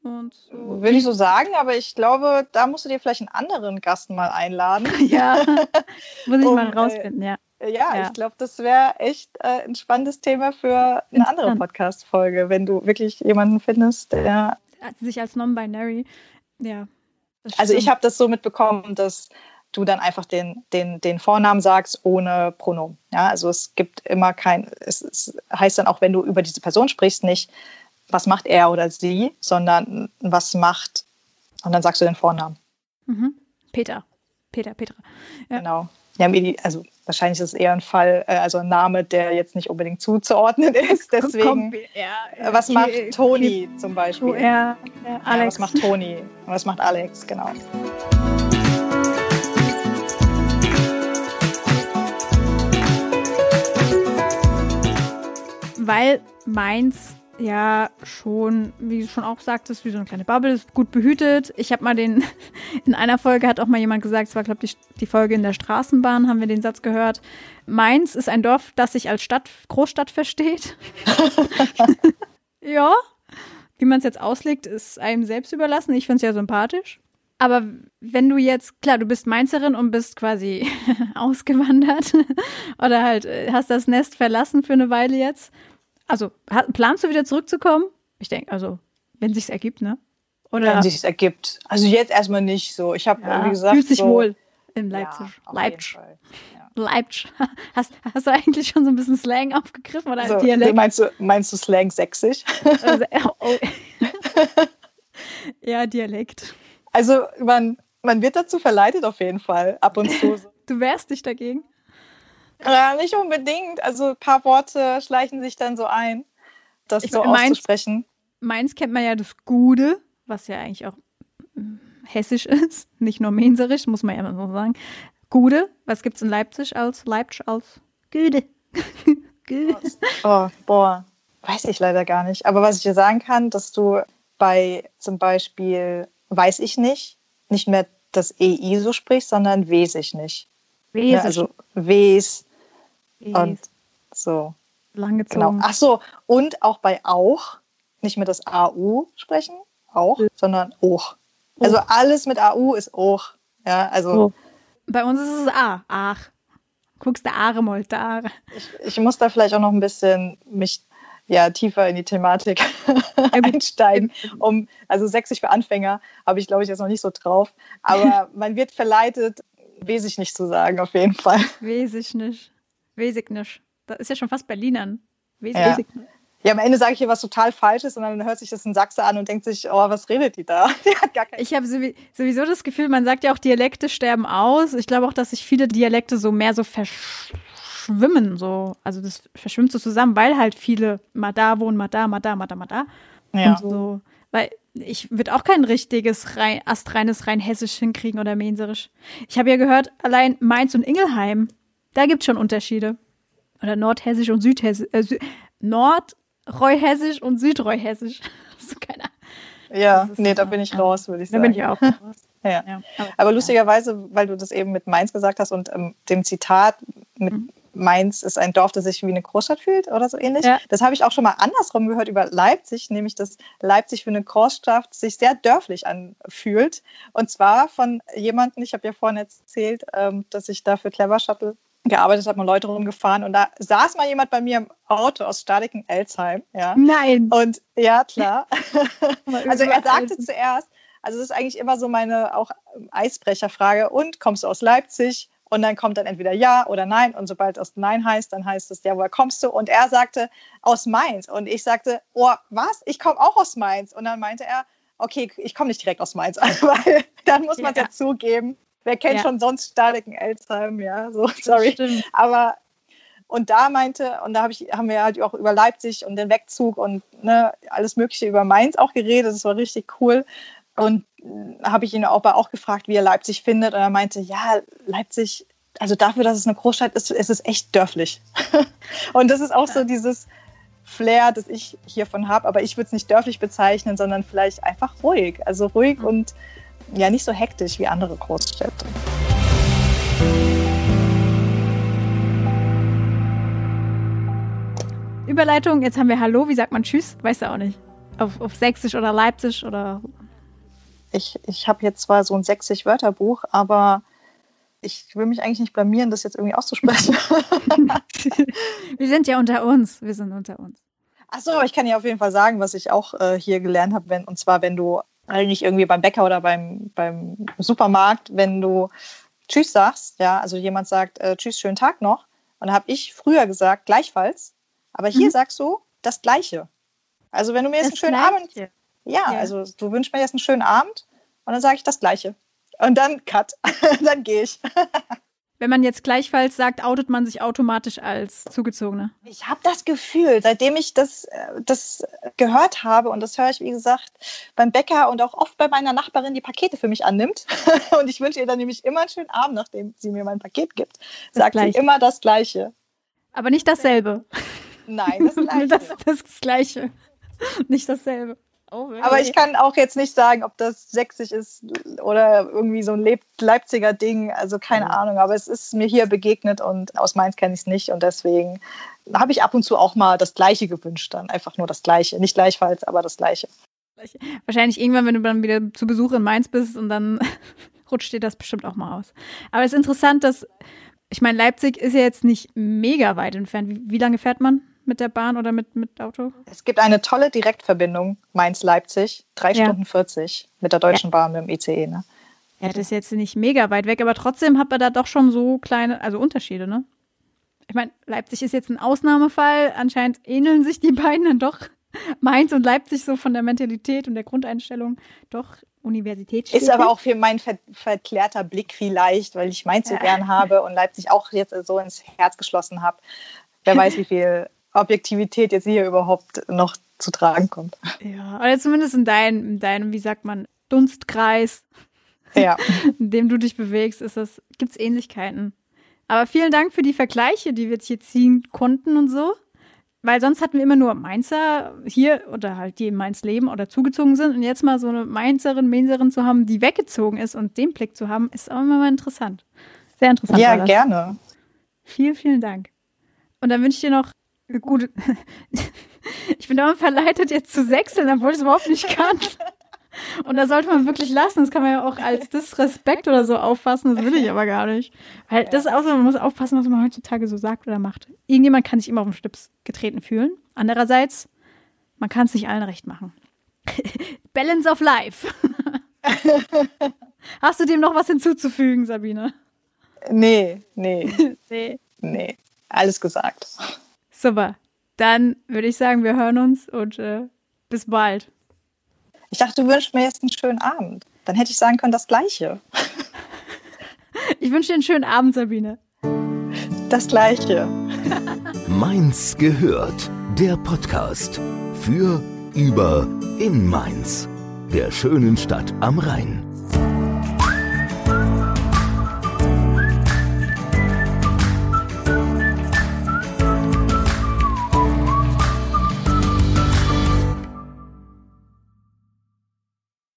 Und so. Will ich so sagen, aber ich glaube, da musst du dir vielleicht einen anderen Gast mal einladen. ja, muss ich um, mal rausfinden, ja. Ja, ja, ich glaube, das wäre echt äh, ein spannendes Thema für eine andere Podcast-Folge, wenn du wirklich jemanden findest, der sich als non-binary, ja. Also ich habe das so mitbekommen, dass du dann einfach den, den, den Vornamen sagst ohne Pronomen. Ja, also es gibt immer kein, es, es heißt dann auch, wenn du über diese Person sprichst, nicht, was macht er oder sie, sondern was macht, und dann sagst du den Vornamen. Mhm. Peter. Peter, Petra. Ja. Genau. Ja, also wahrscheinlich ist es eher ein Fall, äh, also ein Name, der jetzt nicht unbedingt zuzuordnen ist. Deswegen, ja, was macht Toni zum Beispiel? Ja, ja, Alex. was macht Toni? Was macht Alex, genau. Weil Mainz ja schon, wie du schon auch sagtest, wie so eine kleine Bubble, ist gut behütet. Ich habe mal den, in einer Folge hat auch mal jemand gesagt, es war, glaube ich, die, die Folge in der Straßenbahn, haben wir den Satz gehört. Mainz ist ein Dorf, das sich als Stadt, Großstadt versteht. ja, wie man es jetzt auslegt, ist einem selbst überlassen. Ich finde es ja sympathisch. Aber wenn du jetzt, klar, du bist Mainzerin und bist quasi ausgewandert oder halt äh, hast das Nest verlassen für eine Weile jetzt also, planst du wieder zurückzukommen? Ich denke, also, wenn sich's ergibt, ne? Oder? Wenn sich's ergibt. Also jetzt erstmal nicht so. Ich habe, ja, wie gesagt. Fühlt sich so, wohl in Leipzig. Ja, Leipzig. Ja. Leipzig. Hast, hast du eigentlich schon so ein bisschen Slang aufgegriffen oder also, Dialekt? Meinst du, meinst du Slang sächsisch? Also, oh. ja, Dialekt. Also man, man wird dazu verleitet auf jeden Fall, ab und zu. Du wehrst dich dagegen? Ja, nicht unbedingt. Also ein paar Worte schleichen sich dann so ein, das ich so mein, auszusprechen. Meins kennt man ja das Gude, was ja eigentlich auch hm, hessisch ist, nicht nur menserisch, muss man ja immer so sagen. Gude, was gibt es in Leipzig als Leipzig als Güde? Güde. Oh, boah, weiß ich leider gar nicht. Aber was ich dir sagen kann, dass du bei zum Beispiel weiß ich nicht, nicht mehr das EI so sprichst, sondern weiß ich nicht. Wes. Ja, also Wes, und so. Langgezogen. Genau. Ach so, und auch bei auch, nicht mehr das AU sprechen, auch, ja. sondern auch. Also alles mit AU ist auch. Ja, also. Oh. Bei uns ist es A, ach. Guckst du Aare mal da. Ich, ich muss da vielleicht auch noch ein bisschen mich ja, tiefer in die Thematik einsteigen. Um, also sächsisch für Anfänger habe ich, glaube ich, jetzt noch nicht so drauf. Aber man wird verleitet, wesig nicht zu sagen, auf jeden Fall. Wesig nicht. Wesignisch. Das ist ja schon fast Berlinern. Wes ja. Ja, am Ende sage ich hier was total Falsches und dann hört sich das ein Sachse an und denkt sich, oh, was redet die da? Die ich habe sowieso das Gefühl, man sagt ja auch, Dialekte sterben aus. Ich glaube auch, dass sich viele Dialekte so mehr so verschwimmen. So. Also das verschwimmt so zusammen, weil halt viele mal da wohnen, mal da, mal da, mal da, mal da. Ja. Und so. Weil ich würde auch kein richtiges rein, astreines rein hessisch hinkriegen oder menserisch. Ich habe ja gehört, allein Mainz und Ingelheim da gibt es schon Unterschiede. Oder Nordhessisch und Südhessisch. Äh, Sü Nordreuhessisch und Südreuhessisch. so keine Ja, nee, da bin ich raus, würde ich sagen. Da bin ich auch raus. ja. ja. Aber lustigerweise, weil du das eben mit Mainz gesagt hast und ähm, dem Zitat mit mhm. Mainz ist ein Dorf, das sich wie eine Großstadt fühlt oder so ähnlich. Ja. Das habe ich auch schon mal andersrum gehört über Leipzig, nämlich dass Leipzig für eine Großstadt sich sehr dörflich anfühlt. Und zwar von jemandem, ich habe ja vorhin erzählt, ähm, dass ich da für Clever Shuttle gearbeitet habe und Leute rumgefahren und da saß mal jemand bei mir im Auto aus Stadiken-Elsheim. Ja. Nein. Und ja, klar. also er sagte zuerst, also das ist eigentlich immer so meine auch Eisbrecherfrage, und kommst du aus Leipzig? Und dann kommt dann entweder Ja oder Nein. Und sobald es Nein heißt, dann heißt es, ja, woher kommst du? Und er sagte, aus Mainz. Und ich sagte, oh, was? Ich komme auch aus Mainz. Und dann meinte er, okay, ich komme nicht direkt aus Mainz, weil dann muss man ja. dazugeben. Wer kennt ja. schon sonst Stadiken Elsheim? Ja, so, sorry. Aber und da meinte, und da hab ich, haben wir halt auch über Leipzig und den Wegzug und ne, alles Mögliche über Mainz auch geredet. Das war richtig cool. Und äh, habe ich ihn auch, auch gefragt, wie er Leipzig findet. Und er meinte, ja, Leipzig, also dafür, dass es eine Großstadt ist, ist es echt dörflich. und das ist auch so dieses Flair, das ich hiervon habe. Aber ich würde es nicht dörflich bezeichnen, sondern vielleicht einfach ruhig. Also ruhig mhm. und ja, nicht so hektisch wie andere Großstädte. Überleitung, jetzt haben wir Hallo, wie sagt man Tschüss? Weißt du auch nicht. Auf, auf Sächsisch oder Leipzig oder. Ich, ich habe jetzt zwar so ein Sächsisch-Wörterbuch, aber ich will mich eigentlich nicht blamieren, das jetzt irgendwie auszusprechen. wir sind ja unter uns. Wir sind unter uns. Achso, aber ich kann ja auf jeden Fall sagen, was ich auch äh, hier gelernt habe, wenn, und zwar, wenn du eigentlich irgendwie beim Bäcker oder beim, beim Supermarkt, wenn du Tschüss sagst, ja, also jemand sagt äh, Tschüss, schönen Tag noch, und da habe ich früher gesagt, gleichfalls, aber hier mhm. sagst du das Gleiche. Also wenn du mir jetzt das einen schönen Gleiche. Abend, ja, ja, also du wünschst mir jetzt einen schönen Abend und dann sage ich das Gleiche. Und dann cut, dann gehe ich. Wenn man jetzt gleichfalls sagt, outet man sich automatisch als Zugezogene. Ich habe das Gefühl, seitdem ich das, äh, das gehört habe, und das höre ich, wie gesagt, beim Bäcker und auch oft bei meiner Nachbarin, die Pakete für mich annimmt. und ich wünsche ihr dann nämlich immer einen schönen Abend, nachdem sie mir mein Paket gibt. Sagt sie immer das Gleiche. Aber nicht dasselbe. Nein, das Gleiche. das, das Gleiche. Nicht dasselbe. Oh, Aber ich kann auch jetzt nicht sagen, ob das sächsisch ist oder irgendwie so ein Leipziger Ding. Also keine mhm. Ahnung. Aber es ist mir hier begegnet und aus Mainz kenne ich es nicht. Und deswegen habe ich ab und zu auch mal das Gleiche gewünscht. Dann einfach nur das Gleiche. Nicht gleichfalls, aber das Gleiche. Wahrscheinlich irgendwann, wenn du dann wieder zu Besuch in Mainz bist und dann rutscht dir das bestimmt auch mal aus. Aber es ist interessant, dass, ich meine, Leipzig ist ja jetzt nicht mega weit entfernt. Wie, wie lange fährt man? Mit der Bahn oder mit, mit Auto? Es gibt eine tolle Direktverbindung Mainz-Leipzig, drei ja. Stunden 40 mit der Deutschen ja. Bahn, mit dem ICE. Ne? Ja, das ist jetzt nicht mega weit weg, aber trotzdem hat man da doch schon so kleine, also Unterschiede, ne? Ich meine, Leipzig ist jetzt ein Ausnahmefall. Anscheinend ähneln sich die beiden dann doch. Mainz und Leipzig so von der Mentalität und der Grundeinstellung doch Universität. Ist aber auch für meinen ver verklärter Blick vielleicht, weil ich Mainz so ja. gern habe und Leipzig auch jetzt so ins Herz geschlossen habe. Wer weiß, wie viel Objektivität jetzt hier überhaupt noch zu tragen kommt. Ja, oder zumindest in, dein, in deinem, wie sagt man, Dunstkreis, ja. in dem du dich bewegst, ist das, gibt es Ähnlichkeiten. Aber vielen Dank für die Vergleiche, die wir jetzt hier ziehen konnten und so. Weil sonst hatten wir immer nur Mainzer hier oder halt die in Mainz leben oder zugezogen sind. Und jetzt mal so eine Mainzerin, Mainzerin zu haben, die weggezogen ist und den Blick zu haben, ist auch immer mal interessant. Sehr interessant. Ja, gerne. Vielen, vielen Dank. Und dann wünsche ich dir noch Gut, ich bin immer verleitet, jetzt zu sechseln, obwohl ich es überhaupt nicht kann. Und da sollte man wirklich lassen. Das kann man ja auch als Disrespekt oder so auffassen. Das will ich aber gar nicht. Weil das ist auch so, man muss aufpassen, was man heutzutage so sagt oder macht. Irgendjemand kann sich immer auf den Stips getreten fühlen. Andererseits, man kann es nicht allen recht machen. Balance of Life. Hast du dem noch was hinzuzufügen, Sabine? Nee, nee. nee. Nee, alles gesagt. Super. Dann würde ich sagen, wir hören uns und äh, bis bald. Ich dachte, du wünschst mir jetzt einen schönen Abend. Dann hätte ich sagen können, das Gleiche. ich wünsche dir einen schönen Abend, Sabine. Das Gleiche. Mainz gehört. Der Podcast. Für, über, in Mainz. Der schönen Stadt am Rhein.